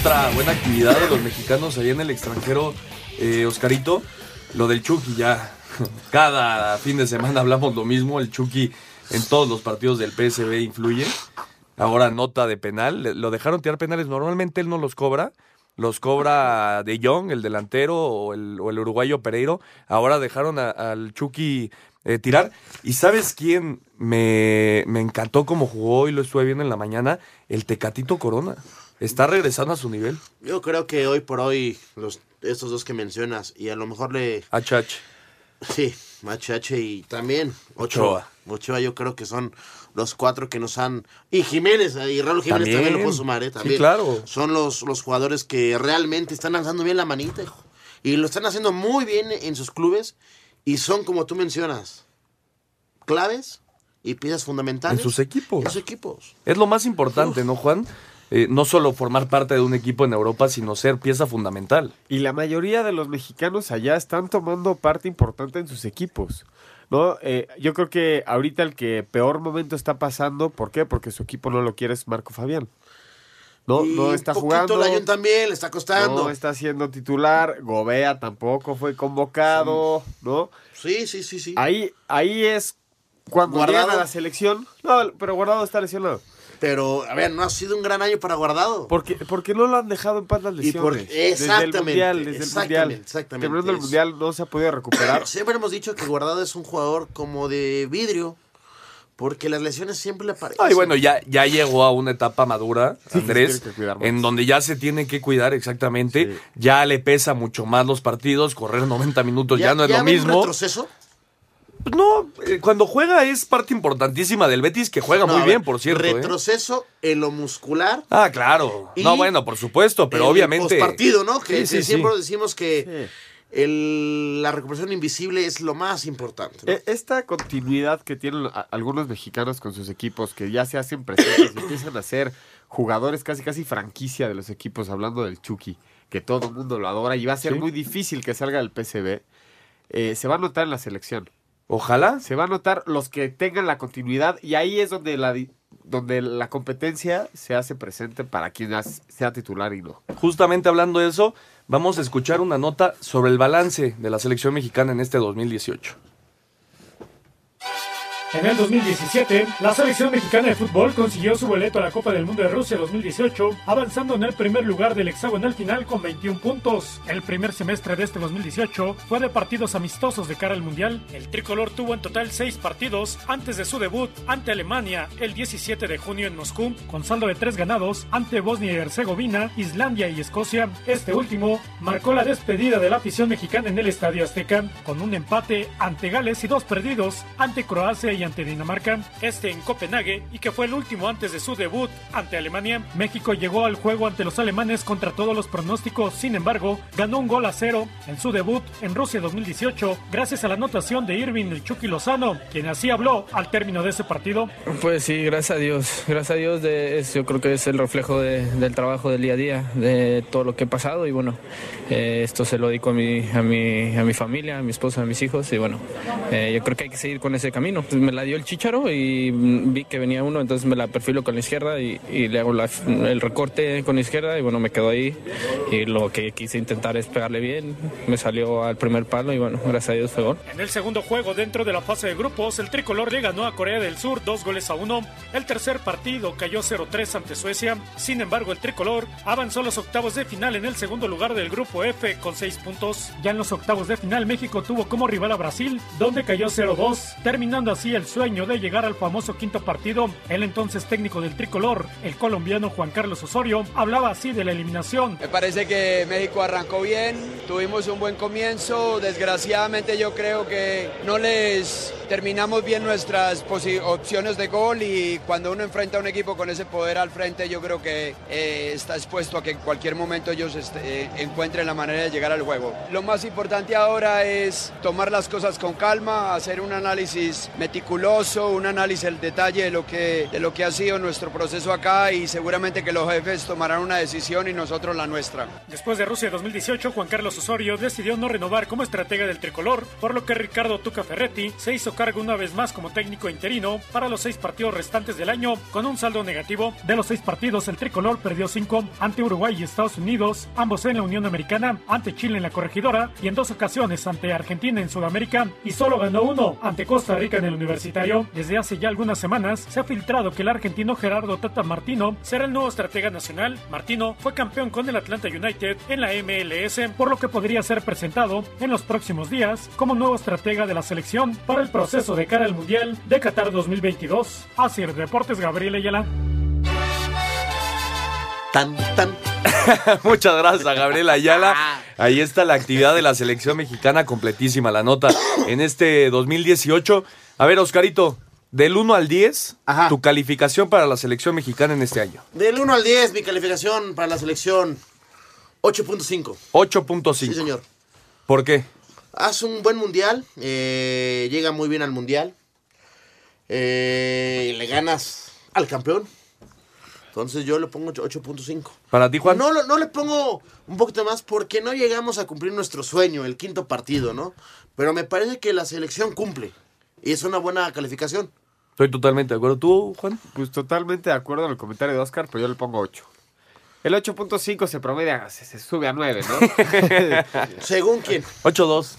Otra buena actividad de los mexicanos ahí en el extranjero, eh, Oscarito, lo del Chucky ya. <laughs> Cada fin de semana hablamos lo mismo, el Chucky en todos los partidos del PSV influye. Ahora nota de penal, lo dejaron tirar penales, normalmente él no los cobra, los cobra De Jong, el delantero, o el, o el uruguayo Pereiro. Ahora dejaron a- al Chucky eh, tirar. ¿Y sabes quién me, me encantó cómo jugó y lo estuve viendo en la mañana? El Tecatito Corona. Está regresando a su nivel. Yo creo que hoy por hoy, los, estos dos que mencionas, y a lo mejor le. HH. Sí, HH y también Ochoa. Ochoa, yo creo que son los cuatro que nos han. Y Jiménez, y Raúl Jiménez también, También. lo puedo sumar, ¿eh? Sí, También. claro. Son los, los jugadores que realmente están lanzando bien la manita, hijo. Y lo están haciendo muy bien en sus clubes. Y son, como tú mencionas, claves y piezas fundamentales. En sus equipos. En sus equipos. Es lo más importante, ¿no, Juan? Eh, no solo formar parte de un equipo en Europa, sino ser pieza fundamental. Y la mayoría de los mexicanos allá están tomando parte importante en sus equipos. ¿no? Eh, yo creo que ahorita el que peor momento está pasando, ¿por qué? Porque su equipo no lo quiere es Marco Fabián. No, Y no está jugando. También le está costando. No está siendo titular. Gobea tampoco fue convocado, ¿no? Sí, sí, sí, sí. Ahí, ahí es cuando Guardado. llegan a la selección. No, pero Guardado está lesionado. Pero, a ver, no ha sido un gran año para Guardado. Porque, porque no lo han dejado en paz las Y por- lesiones. desde el exactamente, mundial, desde el exactamente, mundial. exactamente. El mundial no se ha podido recuperar. <coughs> Siempre hemos dicho que Guardado es un jugador como de vidrio. Porque las lesiones siempre le aparecen. Ay, bueno, ya, ya llegó a una etapa madura, Sí, Andrés, en donde ya se tiene que cuidar exactamente. Ya le pesa mucho más los partidos, correr 90 minutos ya, no es lo ve un mismo. retroceso? Pues no, eh, cuando juega es parte importantísima del Betis, que juega No, muy bien, por cierto. ¿eh? Retroceso en lo muscular. Ah, claro. No, bueno, por supuesto, pero el obviamente. partido, ¿no? Que, Sí, sí, que sí. siempre decimos que el- la recuperación invisible es lo más importante. ¿no? E- Esta continuidad que tienen algunos mexicanos con sus equipos, que ya se hacen presentes empiezan a ser jugadores casi casi franquicia de los equipos, hablando del Chucky, que todo el mundo lo adora y va a ser Sí. muy difícil que salga del PCB, eh, se va a notar en la selección. Ojalá. Se va a notar los que tengan la continuidad y ahí es donde la, donde la competencia se hace presente para quien sea titular y no. Justamente hablando de eso, vamos a escuchar una nota sobre el balance de la selección mexicana en este 2018. En el 2017, la selección mexicana de fútbol consiguió su boleto a la Copa del Mundo de Rusia 2018, avanzando en el primer lugar del hexagonal final con 21 puntos. El primer semestre de este 2018 fue de partidos amistosos de cara al Mundial. El tricolor tuvo en total 6 partidos antes de su debut ante Alemania el 17 de junio en Moscú, con saldo de 3 ganados ante Bosnia y Herzegovina, Islandia y Escocia. Este último marcó la despedida de la afición mexicana en el Estadio Azteca, con un empate ante Gales y dos perdidos ante Croacia y ante Dinamarca, este en Copenhague y que fue el último antes de su debut ante Alemania. México llegó al juego ante los alemanes contra todos los pronósticos, sin embargo, ganó un gol a cero en su debut en Rusia 2018 gracias a la anotación de Irving el Chucky Lozano, quien así habló al término de ese partido. Pues sí, gracias a Dios. Gracias a Dios, de, es- yo creo que es el reflejo de- del trabajo del día a día, de todo lo que he pasado. Y bueno, eh, esto se lo dedico a mi, a, mi, a mi familia, a mi esposa, a mis hijos. Y bueno, eh, yo creo que hay que seguir con ese camino. Pues la dio el chicharo y mm, vi que venía uno, entonces me la perfilo con la izquierda y, y le hago la- el recorte con la izquierda. Y bueno, me quedo ahí. Y lo que quise intentar es pegarle bien. Me salió al primer palo y bueno, gracias a Dios fue gol. En el segundo juego dentro de la fase de grupos, el tricolor le ganó a Corea del Sur dos goles a uno. El tercer partido cayó 0-3 ante Suecia. Sin embargo, el tricolor avanzó a los octavos de final en el segundo lugar del grupo F con seis puntos. Ya en los octavos de final, México tuvo como rival a Brasil, donde cayó 0-2, terminando así el sueño de llegar al famoso quinto partido. El entonces técnico del tricolor, el colombiano Juan Carlos Osorio, hablaba así de la eliminación. Me parece que México arrancó bien, tuvimos un buen comienzo, desgraciadamente yo creo que no les terminamos bien nuestras opciones de gol y cuando uno enfrenta a un equipo con ese poder al frente yo creo que eh, está expuesto a que en cualquier momento ellos este, eh, encuentren la manera de llegar al juego. Lo más importante ahora es tomar las cosas con calma, hacer un análisis meticuloso, un análisis del detalle de lo que, de lo que ha sido nuestro proceso acá y seguramente que los jefes tomarán una decisión y nosotros la nuestra. Después de Rusia 2018, Juan Carlos Osorio decidió no renovar como estratega del tricolor, por lo que Ricardo Tuca Ferretti se hizo cargo una vez más como técnico interino para los seis partidos restantes del año, con un saldo negativo. De los seis partidos, el tricolor perdió cinco ante Uruguay y Estados Unidos, ambos en la Unión Americana, ante Chile en la corregidora y en dos ocasiones ante Argentina en Sudamérica, y solo ganó uno ante Costa Rica en el universitario. Desde hace ya algunas semanas se ha filtrado que el argentino Gerardo Tata Martino será el nuevo estratega nacional. Martino fue campeón con el Atlanta United en la MLS, por lo que podría ser presentado en los próximos días como nuevo estratega de la selección para el proceso de cara al Mundial de Qatar 2022. Así Deportes Gabriel Ayala. Tan, tan. <laughs> Muchas gracias a Gabriel Ayala. <laughs> Ahí está la actividad de la selección mexicana completísima, la nota en este 2018. A ver, Oscarito, del 1 al 10, tu calificación para la selección mexicana en este año. Del 1 al 10, mi calificación para la selección 8.5. 8.5. Sí, señor. ¿Por qué? Hace un buen mundial, eh, llega muy bien al mundial. eh, le ganas al campeón. Entonces yo le pongo 8.5. Para ti, Juan. No, no le pongo un poquito más porque no llegamos a cumplir nuestro sueño, el quinto partido, ¿no? Pero me parece que la selección cumple. Y es una buena calificación. Estoy totalmente de acuerdo. ¿Tú, Juan? Pues totalmente de acuerdo en el comentario de Oscar, pero yo le pongo 8. El 8.5 se promedia, se, se sube a 9, ¿no? <laughs> Según quién. 8.2.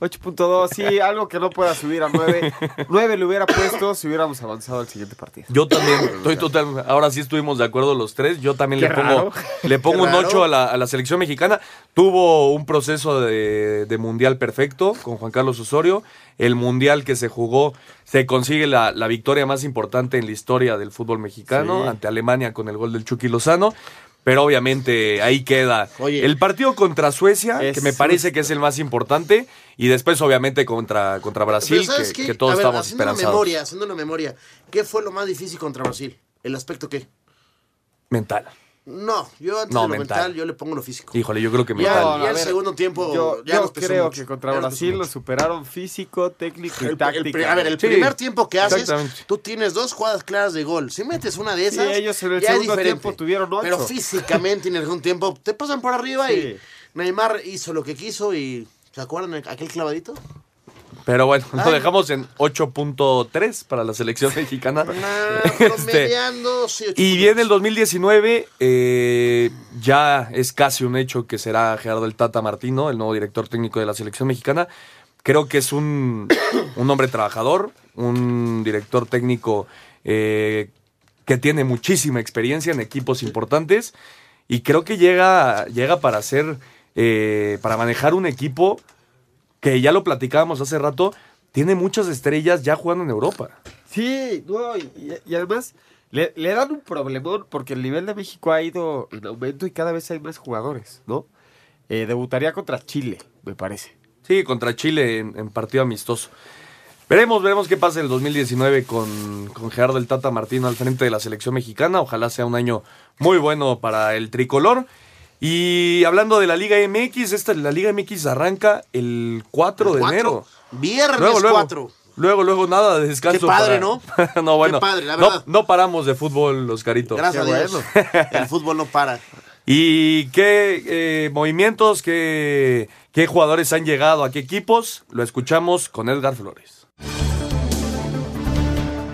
8.2, <laughs> sí, algo que no pueda subir a 9. 9 le hubiera puesto si hubiéramos avanzado al siguiente partido. Yo también, estoy total. Ahora sí estuvimos de acuerdo los tres. Yo también Qué le pongo, le pongo Qué un raro. 8 a la, a la selección mexicana. Tuvo un proceso de, de mundial perfecto con Juan Carlos Osorio. El mundial que se jugó, se consigue la, la victoria más importante en la historia del fútbol mexicano Sí. ante Alemania con el gol del Chucky Lozano. Pero obviamente ahí queda. El partido contra Suecia, que me parece que es el más importante. Y después, obviamente, contra, contra Brasil, Pero ¿sabes que, qué? que todos A ver, estamos haciendo una memoria, haciendo una memoria. ¿Qué fue lo más difícil contra Brasil? ¿El aspecto qué? Mental. No, yo antes No, de lo mental. mental, yo le pongo lo físico. Híjole, yo creo que Ya, mental. ya A el ver, segundo tiempo Yo, ya yo nos pesó creo mucho, que contra ya Brasil lo superaron físico, técnico y pri- a ver, el Sí, primer tiempo que haces, tú tienes dos jugadas claras de gol. Si metes una de Sí, esas, ellos en el ya segundo tiempo tuvieron ocho. Pero físicamente en el segundo tiempo te pasan por arriba Sí. y Neymar hizo lo que quiso y ¿se acuerdan de aquel clavadito? Pero bueno, lo Ay. dejamos en 8.3 para la selección mexicana. <laughs> Este, Promediando, sí, y viene el 2019, eh, ya es casi un hecho que será Gerardo el Tata Martino, el nuevo director técnico de la selección mexicana. Creo que es un, <coughs> un hombre trabajador, un director técnico eh, que tiene muchísima experiencia en equipos importantes y creo que llega, llega para hacer, eh, para manejar un equipo que ya lo platicábamos hace rato, tiene muchas estrellas ya jugando en Europa. Sí, no, y, y además le, le dan un problemón porque el nivel de México ha ido en aumento y cada vez hay más jugadores, ¿no? Eh, debutaría contra Chile, me parece. Sí, contra Chile en, en partido amistoso. Veremos, veremos qué pasa en el 2019 con, con Gerardo el Tata Martino al frente de la selección mexicana. Ojalá sea un año muy bueno para el tricolor. Y hablando de la Liga MX, esta, la Liga MX arranca el 4 de Cuatro. enero. Viernes Luego, luego. 4. Luego, luego, nada de descanso. Qué padre, para- no, <laughs> bueno. Qué padre, la no, verdad. no paramos de fútbol, Oscarito. Gracias a Dios. <laughs> El fútbol no para. ¿Y qué eh, movimientos, qué, qué jugadores han llegado a qué equipos? Lo escuchamos con Edgar Flores.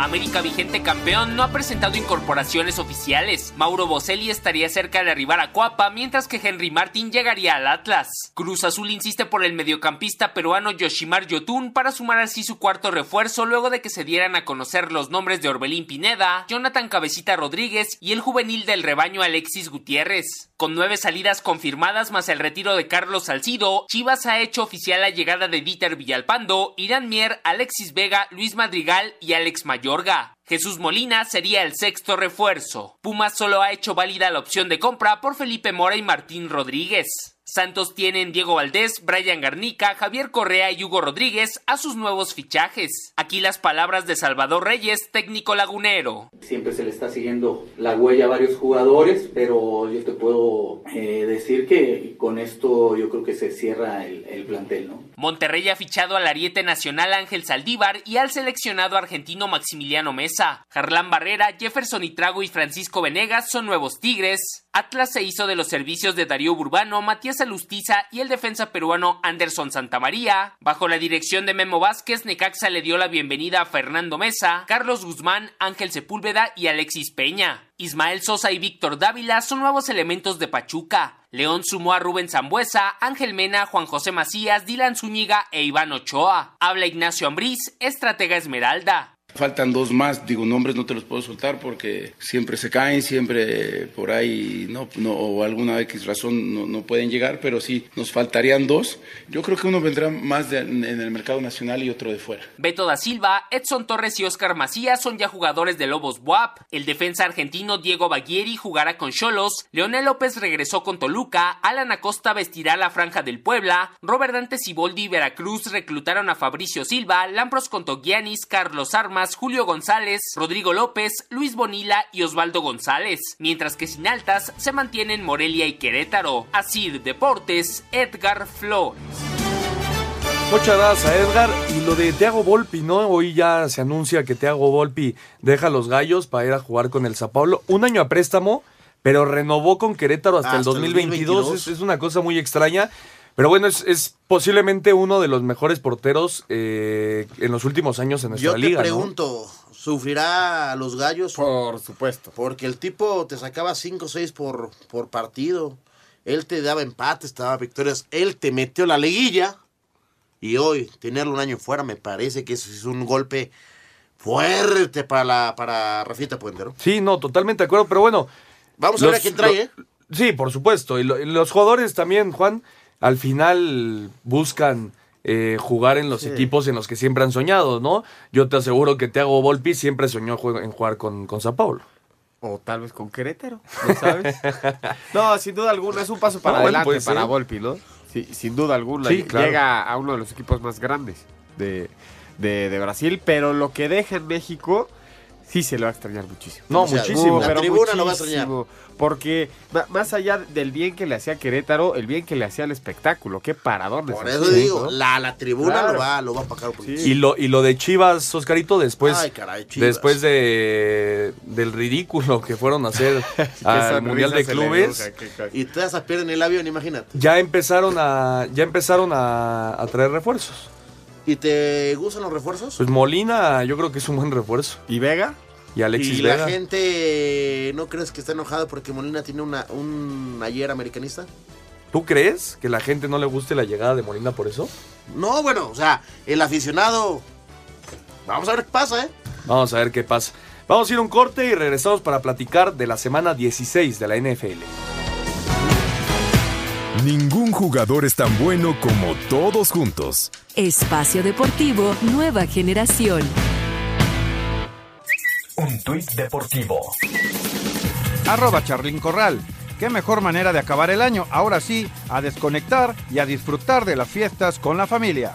América vigente campeón no ha presentado incorporaciones oficiales. Mauro Boselli estaría cerca de arribar a Cuapa, mientras que Henry Martin llegaría al Atlas. Cruz Azul insiste por el mediocampista peruano Yoshimar Yotun para sumar así su cuarto refuerzo luego de que se dieran a conocer los nombres de Orbelín Pineda, Jonathan Cabecita Rodríguez y el juvenil del rebaño Alexis Gutiérrez. Con nueve salidas confirmadas más el retiro de Carlos Salcido, Chivas ha hecho oficial la llegada de Dieter Villalpando, Irán Mier, Alexis Vega, Luis Madrigal y Alex Jesús Molina sería el sexto refuerzo. Pumas solo ha hecho válida la opción de compra por Felipe Mora y Martín Rodríguez. Santos tienen Diego Valdés, Brian Garnica, Javier Correa y Hugo Rodríguez a sus nuevos fichajes. Aquí las palabras de Salvador Reyes, técnico lagunero. Siempre se le está siguiendo la huella a varios jugadores, pero yo te puedo eh, decir que con esto yo creo que se cierra el, el plantel, ¿no? Monterrey ha fichado al ariete nacional Ángel Saldívar y al seleccionado argentino Maximiliano Mesa. Harlán Barrera, Jefferson Itrago y Francisco Venegas son nuevos Tigres. Atlas se hizo de los servicios de Darío Burbano, Matías Alustiza y el defensa peruano Anderson Santamaría. Bajo la dirección de Memo Vázquez, Necaxa le dio la bienvenida a Fernando Mesa, Carlos Guzmán, Ángel Sepúlveda y Alexis Peña. Ismael Sosa y Víctor Dávila son nuevos elementos de Pachuca. León sumó a Rubén Zambuesa, Ángel Mena, Juan José Macías, Dylan Zúñiga e Iván Ochoa. Habla Ignacio Ambriz, estratega Esmeralda. Faltan dos más, digo, nombres no te los puedo soltar porque siempre se caen, siempre por ahí no, no o alguna X razón no, no pueden llegar, pero sí, nos faltarían dos. Yo creo que uno vendrá más en el mercado nacional y otro de fuera. Beto da Silva, Edson Torres y Oscar Macías son ya jugadores de Lobos Buap. El defensa argentino Diego Baguieri jugará con Cholos. Leonel López regresó con Toluca. Alan Acosta vestirá la franja del Puebla. Robert Dante Siboldi y Veracruz reclutaron a Fabricio Silva. Lampros con Togianis, Carlos Armas, Julio González, Rodrigo López, Luis Bonilla y Osvaldo González. Mientras que sin altas se mantienen Morelia y Querétaro. Así Deportes, Edgar Flores. Muchas gracias a Edgar. Y lo de Thiago Volpi, ¿no? Hoy ya se anuncia que Thiago Volpi deja los gallos para ir a jugar con el Sao Paulo. Un año a préstamo, pero renovó con Querétaro hasta, el Hasta el 2022. 2022. Es, es una cosa muy extraña. Pero bueno, es, es posiblemente uno de los mejores porteros eh, en los últimos años en nuestra Yo te liga. ¿no? pregunto, ¿sufrirá a los gallos? Por supuesto. Porque el tipo te sacaba 5 o 6 por, por partido. Él te daba empates, te daba victorias. Él te metió la liguilla. Y hoy, tenerlo un año fuera, me parece que eso es un golpe fuerte para, la, para Rafita Puente, ¿no? Sí, no, totalmente de acuerdo, pero bueno. Vamos a ver a quién trae, ¿eh? Sí, por supuesto. Y, lo- y los jugadores también, Juan, al final buscan eh, jugar en los Sí. equipos en los que siempre han soñado, ¿no? Yo te aseguro que Thiago Volpi siempre soñó en jugar con, con Sao Paulo. O tal vez con Querétaro, ¿no sabes? <laughs> no, sin duda alguna, es un paso para No, bueno, adelante para. Volpi, ¿no? Sí, sin duda alguna. Sí, claro. Llega a uno de los equipos más grandes de, de- de Brasil, pero lo que deja en México sí se lo va a extrañar muchísimo. No, muchísimo. La pero tribuna lo va a extrañar. muchísimo, Porque más allá del bien que le hacía Querétaro, el bien que le hacía al espectáculo, qué paradones. Por eso digo, ¿no? la, la tribuna Claro. lo, va, lo va a pagar. Y lo, y lo de Chivas, Oscarito, después, Ay, caray, Chivas. después de, del ridículo que fueron a hacer <laughs> al Mundial de Clubes. Y todas esas pierden el avión, imagínate. ya empezaron a, ya empezaron a, a traer refuerzos. ¿Y te gustan los refuerzos? Pues Molina, yo creo que es un buen refuerzo. ¿Y Vega? Y Alexis ¿Y Vega. la gente no crees que está enojada porque Molina tiene una, un ayer americanista? ¿Tú crees que la gente no le guste la llegada de Molina por eso? No, bueno, o sea, el aficionado. Vamos a ver qué pasa, ¿eh? Vamos a ver qué pasa. Vamos a ir a un corte y regresamos para platicar de la semana 16 de la NFL. Ningún jugador es tan bueno como todos juntos. Espacio Deportivo Nueva Generación. Un tuit deportivo. Arroba Charlín Corral. Qué mejor manera de acabar el año. Ahora sí, a desconectar y a disfrutar de las fiestas con la familia.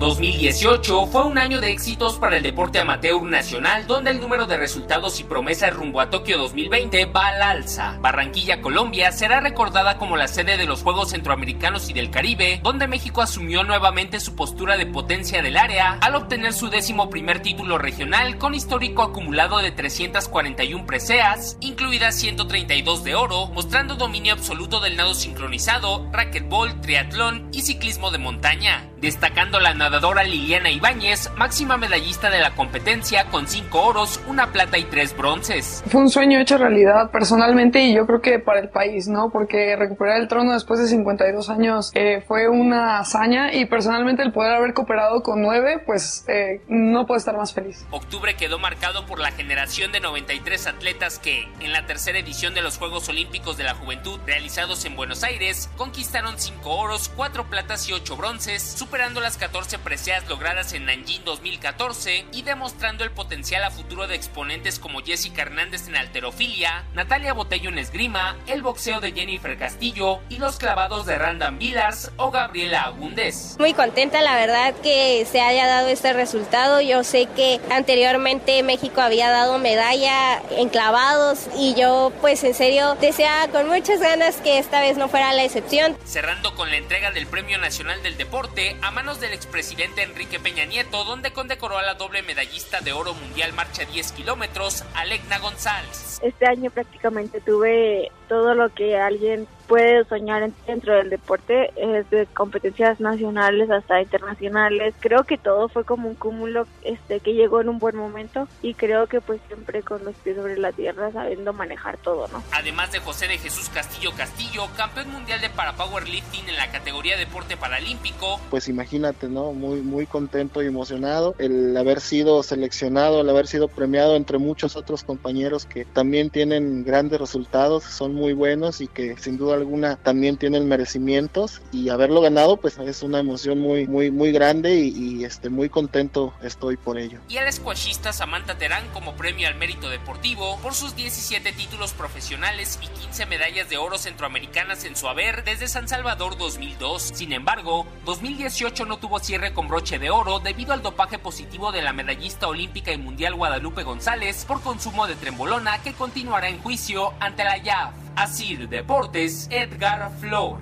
2018 fue un año de éxitos para el deporte amateur nacional, donde el número de resultados y promesas rumbo a Tokio 2020 va al alza. Barranquilla, Colombia, será recordada como la sede de los Juegos Centroamericanos y del Caribe, donde México asumió nuevamente su postura de potencia del área al obtener su décimo primer título regional con histórico acumulado de 341 preseas, incluidas 132 de oro, mostrando dominio absoluto del nado sincronizado, racquetball, triatlón y ciclismo de montaña destacando la nadadora Liliana Ibáñez, máxima medallista de la competencia con 5 oros, una plata y 3 bronces. Fue un sueño hecho realidad personalmente y yo creo que para el país, ¿no? Porque recuperar el trono después de 52 años eh, fue una hazaña y personalmente el poder haber cooperado con 9, pues eh, no puedo estar más feliz. Octubre quedó marcado por la generación de 93 atletas que, en la tercera edición de los Juegos Olímpicos de la Juventud realizados en Buenos Aires, conquistaron 5 oros, 4 platas y 8 bronces, superando las 14 preseas logradas en Nanjing 2014 y demostrando el potencial a futuro de exponentes como Jessica Hernández en alterofilia, Natalia Botello en esgrima, el boxeo de Jennifer Castillo y los clavados de Randall Villars o Gabriela Agúndez. Muy contenta, la verdad, que se haya dado este resultado. Yo sé que anteriormente México había dado medalla en clavados y yo, pues en serio, deseaba con muchas ganas que esta vez no fuera la excepción. cerrando con la entrega del Premio Nacional del Deporte a manos del expresidente Enrique Peña Nieto, donde condecoró a la doble medallista de oro mundial marcha 10 kilómetros, Alegna González. Este año prácticamente tuve todo lo que alguien puede soñar en- dentro del deporte, desde competencias nacionales hasta internacionales. Creo que todo fue como un cúmulo este que llegó en un buen momento y creo que pues siempre con los pies sobre la tierra sabiendo manejar todo, ¿no? Además de José de Jesús Castillo Castillo, campeón mundial de parapowerlifting en la categoría deporte paralímpico, pues imagínate, ¿no? Muy, muy contento y emocionado el haber sido seleccionado, el haber sido premiado entre muchos otros compañeros que también tienen grandes resultados, son muy buenos y que sin duda alguna también tienen merecimientos y haberlo ganado pues es una emoción muy, muy, muy grande y, y, este, muy contento estoy por ello. y al squashista Samantha Terán como premio al mérito deportivo por sus 17 títulos profesionales y 15 medallas de oro centroamericanas en su haber desde San Salvador 2002. Sin embargo, 2018 no tuvo cierre con broche de oro debido al dopaje positivo de la medallista olímpica y mundial Guadalupe González por consumo de trembolona que continuará en juicio ante la YAF. Así Deportes, Edgar Flores.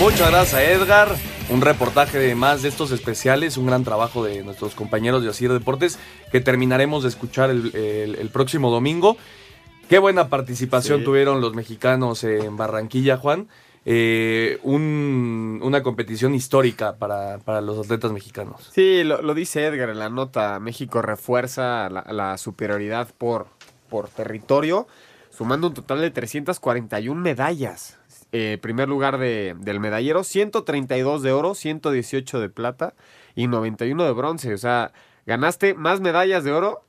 Muchas gracias, Edgar. Un reportaje de más de estos especiales, un gran trabajo de nuestros compañeros de Asir Deportes que terminaremos de escuchar el, el- el próximo domingo. Qué buena participación Sí. tuvieron los mexicanos en Barranquilla, Juan. Eh, un- una competición histórica para, para los atletas mexicanos. Sí, lo, lo dice Edgar en la nota. México refuerza la, la superioridad por, por territorio, sumando un total de 341 medallas. Eh, primer lugar de- del medallero, 132 de oro, 118 de plata y 91 de bronce. O sea, ganaste más medallas de oro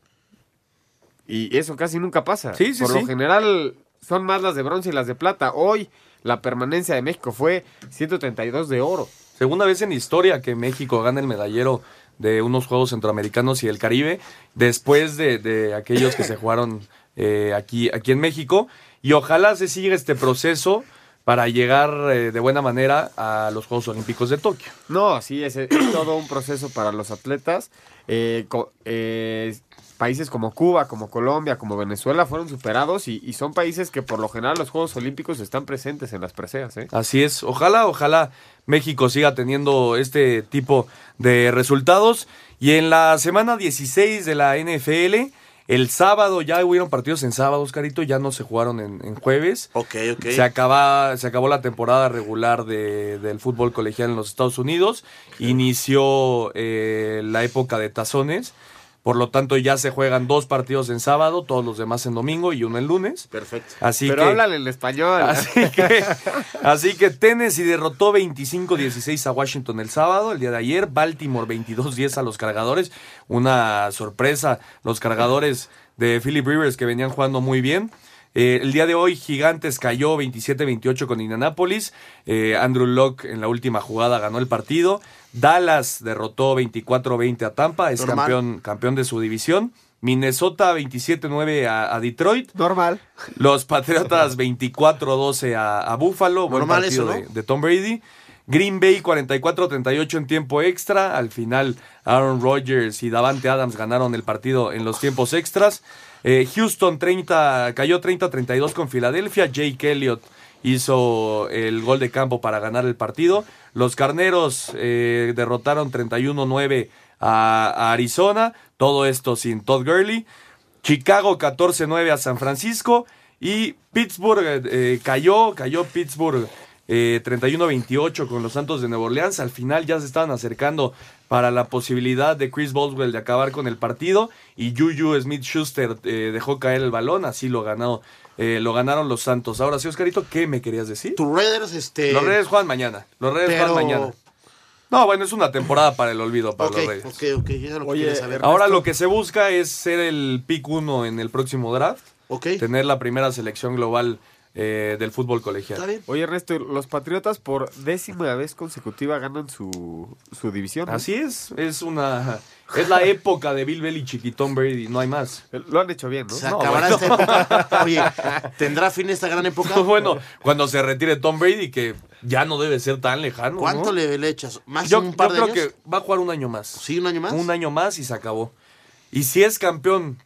y eso casi nunca pasa. Sí, sí, por sí. lo general son más las de bronce y las de plata. Hoy la permanencia de México fue 132 de oro. Segunda vez en historia que México gana el medallero de unos Juegos Centroamericanos y del Caribe, después de, de aquellos que se <laughs> jugaron eh, aquí, aquí en México. Y ojalá se siga este proceso para llegar eh, de buena manera a los Juegos Olímpicos de Tokio. No, sí, es, es todo un proceso para los atletas. Eh, co- eh, países como Cuba, como Colombia, como Venezuela fueron superados y, y son países que por lo general los Juegos Olímpicos están presentes en las preseas. ¿eh? Así es, ojalá, ojalá México siga teniendo este tipo de resultados. Y en la semana 16 de la NFL, el sábado, ya hubieron partidos en sábado, Oscarito, ya no se jugaron en, en jueves. Ok, ok. Se, acaba, se acabó la temporada regular de- del fútbol colegial en los Estados Unidos. Inició eh, la época de tazones. Por lo tanto, ya se juegan dos partidos en sábado, todos los demás en domingo y uno en lunes. Perfecto. Así Pero que, háblale en español. Así que, <laughs> así que Tennessee derrotó 25-16 a Washington el sábado, el día de ayer. Baltimore 22-10 a los cargadores. Una sorpresa, los cargadores de Philip Rivers que venían jugando muy bien. Eh, el día de hoy, Gigantes cayó 27-28 con Indianapolis. Eh, Andrew Locke en la última jugada ganó el partido. Dallas derrotó 24-20 a Tampa, es Normal. campeón, campeón de su división. Minnesota 27-9 a, a Detroit. Normal. Los Patriotas <laughs> 24-12 a, a Buffalo. Buen Normal partido eso, ¿no? de, de Tom Brady. Green Bay 44-38 en tiempo extra. Al final, Aaron Rodgers y Davante Adams ganaron el partido en los tiempos extras. Eh, Houston 30, cayó 30-32 con Filadelfia. Jake Elliott hizo el gol de campo para ganar el partido. Los Carneros eh, derrotaron 31-9 a, a Arizona. Todo esto sin Todd Gurley. Chicago 14-9 a San Francisco. Y Pittsburgh eh, cayó, cayó Pittsburgh eh, 31-28 con los Santos de Nueva Orleans. Al final ya se estaban acercando para la posibilidad de Chris Boswell de acabar con el partido. Y Juju Smith Schuster dejó caer el balón. Así lo, ganó, eh, lo ganaron los Santos. Ahora sí, Oscarito, ¿qué me querías decir? Tus Raiders, este. Los Reyes juegan mañana. Los Reyes Pero- juegan mañana. No, bueno, es una temporada para el olvido para los Reyes. ok, ok. Eso es lo que Oye, quería saber. Ahora lo que se busca es ser el pick 1 en el próximo draft. Ok. Tener la primera selección global eh, del fútbol colegial. Está bien. Oye, Ernesto, los Patriotas por décima vez consecutiva ganan su, su división. ¿no? Así es, es una <laughs> es la época de Bill Belichick y Tom Brady, no hay más. Lo han hecho bien, ¿no? Se No, acabará bueno. esta época. <laughs> Oye, ¿tendrá fin esta gran época? <laughs> bueno, cuando se retire Tom Brady, que ya no debe ser tan lejano. ¿Cuánto ¿no? le, le echas? ¿Más Yo, un par yo de creo años? que va a jugar un año más. ¿Sí, un año más? Un año más y se acabó. Y si es campeón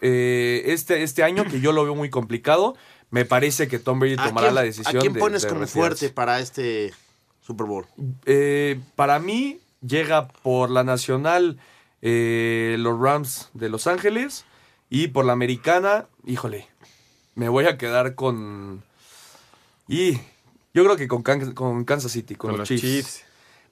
eh, este, este año, que yo lo veo muy complicado, me parece que Tom Brady ¿A tomará quién- la decisión ¿A quién de- pones de como retirarse. fuerte para este Super Bowl? Eh, para mí, llega por la nacional eh, los Rams de Los Ángeles y por la americana, híjole, me voy a quedar con... Y yo creo que con, Can- con Kansas City, con, Con los, los Chiefs. Chiefs.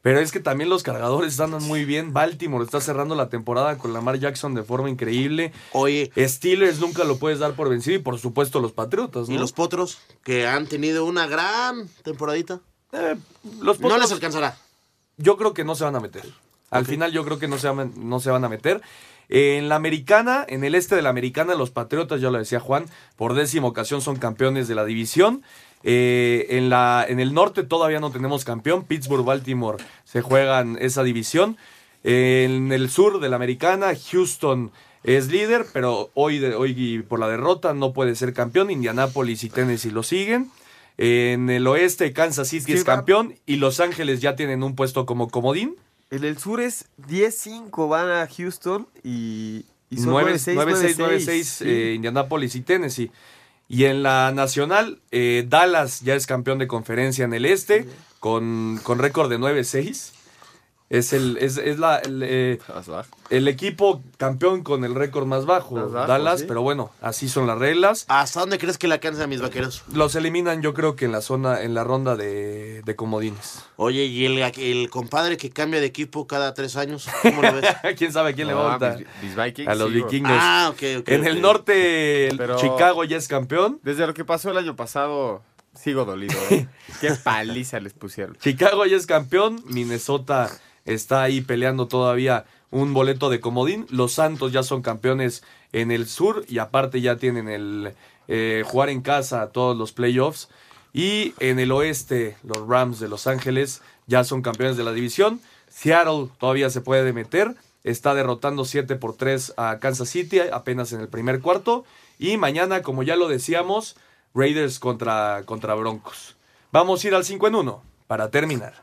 Pero es que también los cargadores andan muy bien. Baltimore está cerrando la temporada con Lamar Jackson de forma increíble. Oye. Steelers nunca lo puedes dar por vencido y por supuesto los Patriotas, ¿no? ¿Y los potros? Que han tenido una gran temporadita. Eh, los No Potros- les alcanzará. Yo creo que no se van a meter. Al final yo creo que no se, van, no se van a meter. En la americana, en el este de la americana, los Patriotas, ya lo decía Juan, por décima ocasión son campeones de la división. Eh, en, la, en el norte todavía no tenemos campeón. Pittsburgh, Baltimore se juegan esa división. En el sur de la americana, Houston es líder, pero hoy, de, hoy por la derrota no puede ser campeón. Indianapolis y Tennessee lo siguen. En el oeste, Kansas City es campeón y Los Ángeles ya tienen un puesto como comodín. En el sur es 10-5 van a Houston y, y son 9-6, 9-6, 9-6, sí. eh, Indianapolis y Tennessee. Y en la nacional, eh, Dallas ya es campeón de conferencia en el este, con, con récord de 9-6. Es el, es, es la, el, eh, el equipo campeón con el récord más bajo, Más bajo, Dallas, sí. pero bueno, así son las reglas. ¿Hasta dónde crees que le alcanzan a mis vaqueros? Los eliminan yo creo que en la zona, en la ronda de, de comodines. Oye, ¿y el, el compadre que cambia de equipo cada tres años? ¿Cómo lo ves? <laughs> ¿Quién sabe a quién le va a mis- mis a los sí, vikingos. Ah, ok, ok, en el norte, el Pero- Chicago ya es campeón. Desde lo que pasó el año pasado, sigo dolido. ¿eh? <laughs> Qué paliza les pusieron. Chicago ya es campeón. Minnesota está ahí peleando todavía un boleto de comodín. Los Santos ya son campeones en el sur y aparte ya tienen el eh, jugar en casa todos los playoffs. Y en el oeste, los Rams de Los Ángeles ya son campeones de la división. Seattle todavía se puede meter. Está derrotando 7 por 3 a Kansas City apenas en el primer cuarto. Y mañana, como ya lo decíamos, Raiders contra, contra Broncos. Vamos a ir al 5 en 1 para terminar.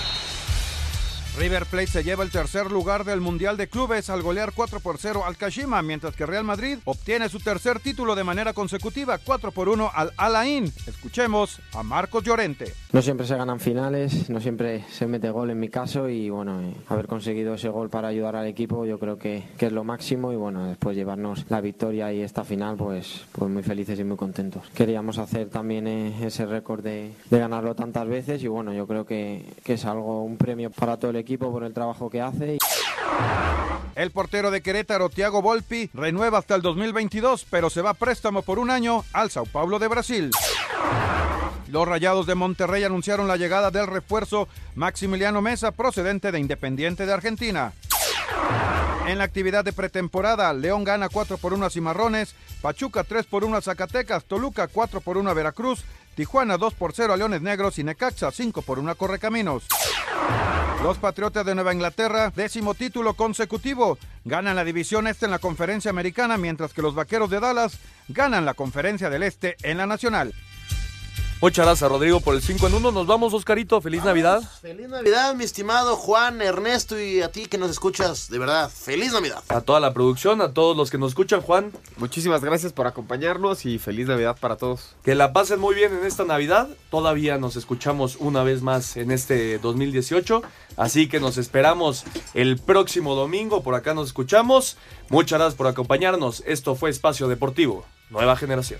River Plate se lleva el tercer lugar del Mundial de Clubes al golear 4 por 0 al Kashima, mientras que Real Madrid obtiene su tercer título de manera consecutiva 4 por 1 al Al Ain. Escuchemos a Marcos Llorente. No siempre se ganan finales, no siempre se mete gol en mi caso y bueno, eh, haber conseguido ese gol para ayudar al equipo yo creo que, que es lo máximo y bueno, después llevarnos la victoria y esta final pues, pues muy felices y muy contentos. Queríamos hacer también eh, ese récord de, de ganarlo tantas veces y bueno, yo creo que, que es algo, un premio para todo el equipo por el trabajo que hace. El portero de Querétaro, Thiago Volpi, renueva hasta el 2022, pero se va a préstamo por un año al Sao Paulo de Brasil. Los Rayados de Monterrey anunciaron la llegada del refuerzo Maximiliano Mesa, procedente de Independiente de Argentina. En la actividad de pretemporada, León gana 4 por 1 a Cimarrones, Pachuca 3 por 1 a Zacatecas, Toluca 4 por 1 a Veracruz, Tijuana 2 por 0 a Leones Negros y Necaxa 5 por 1 a Correcaminos. Los Patriotas de Nueva Inglaterra, décimo título consecutivo, ganan la división este en la conferencia americana, mientras que los Vaqueros de Dallas ganan la conferencia del este en la nacional. Muchas gracias, Rodrigo, por el 5 en 1. Nos vamos, Oscarito. Feliz Navidad. Feliz Navidad, mi estimado Juan, Ernesto y a ti que nos escuchas, de verdad, feliz Navidad. A toda la producción, a todos los que nos escuchan, Juan. Muchísimas gracias por acompañarnos y feliz Navidad para todos. Que la pasen muy bien en esta Navidad. Todavía nos escuchamos una vez más en este 2018. Así que nos esperamos el próximo domingo. Por acá nos escuchamos. Muchas gracias por acompañarnos. Esto fue Espacio Deportivo, Nueva Generación.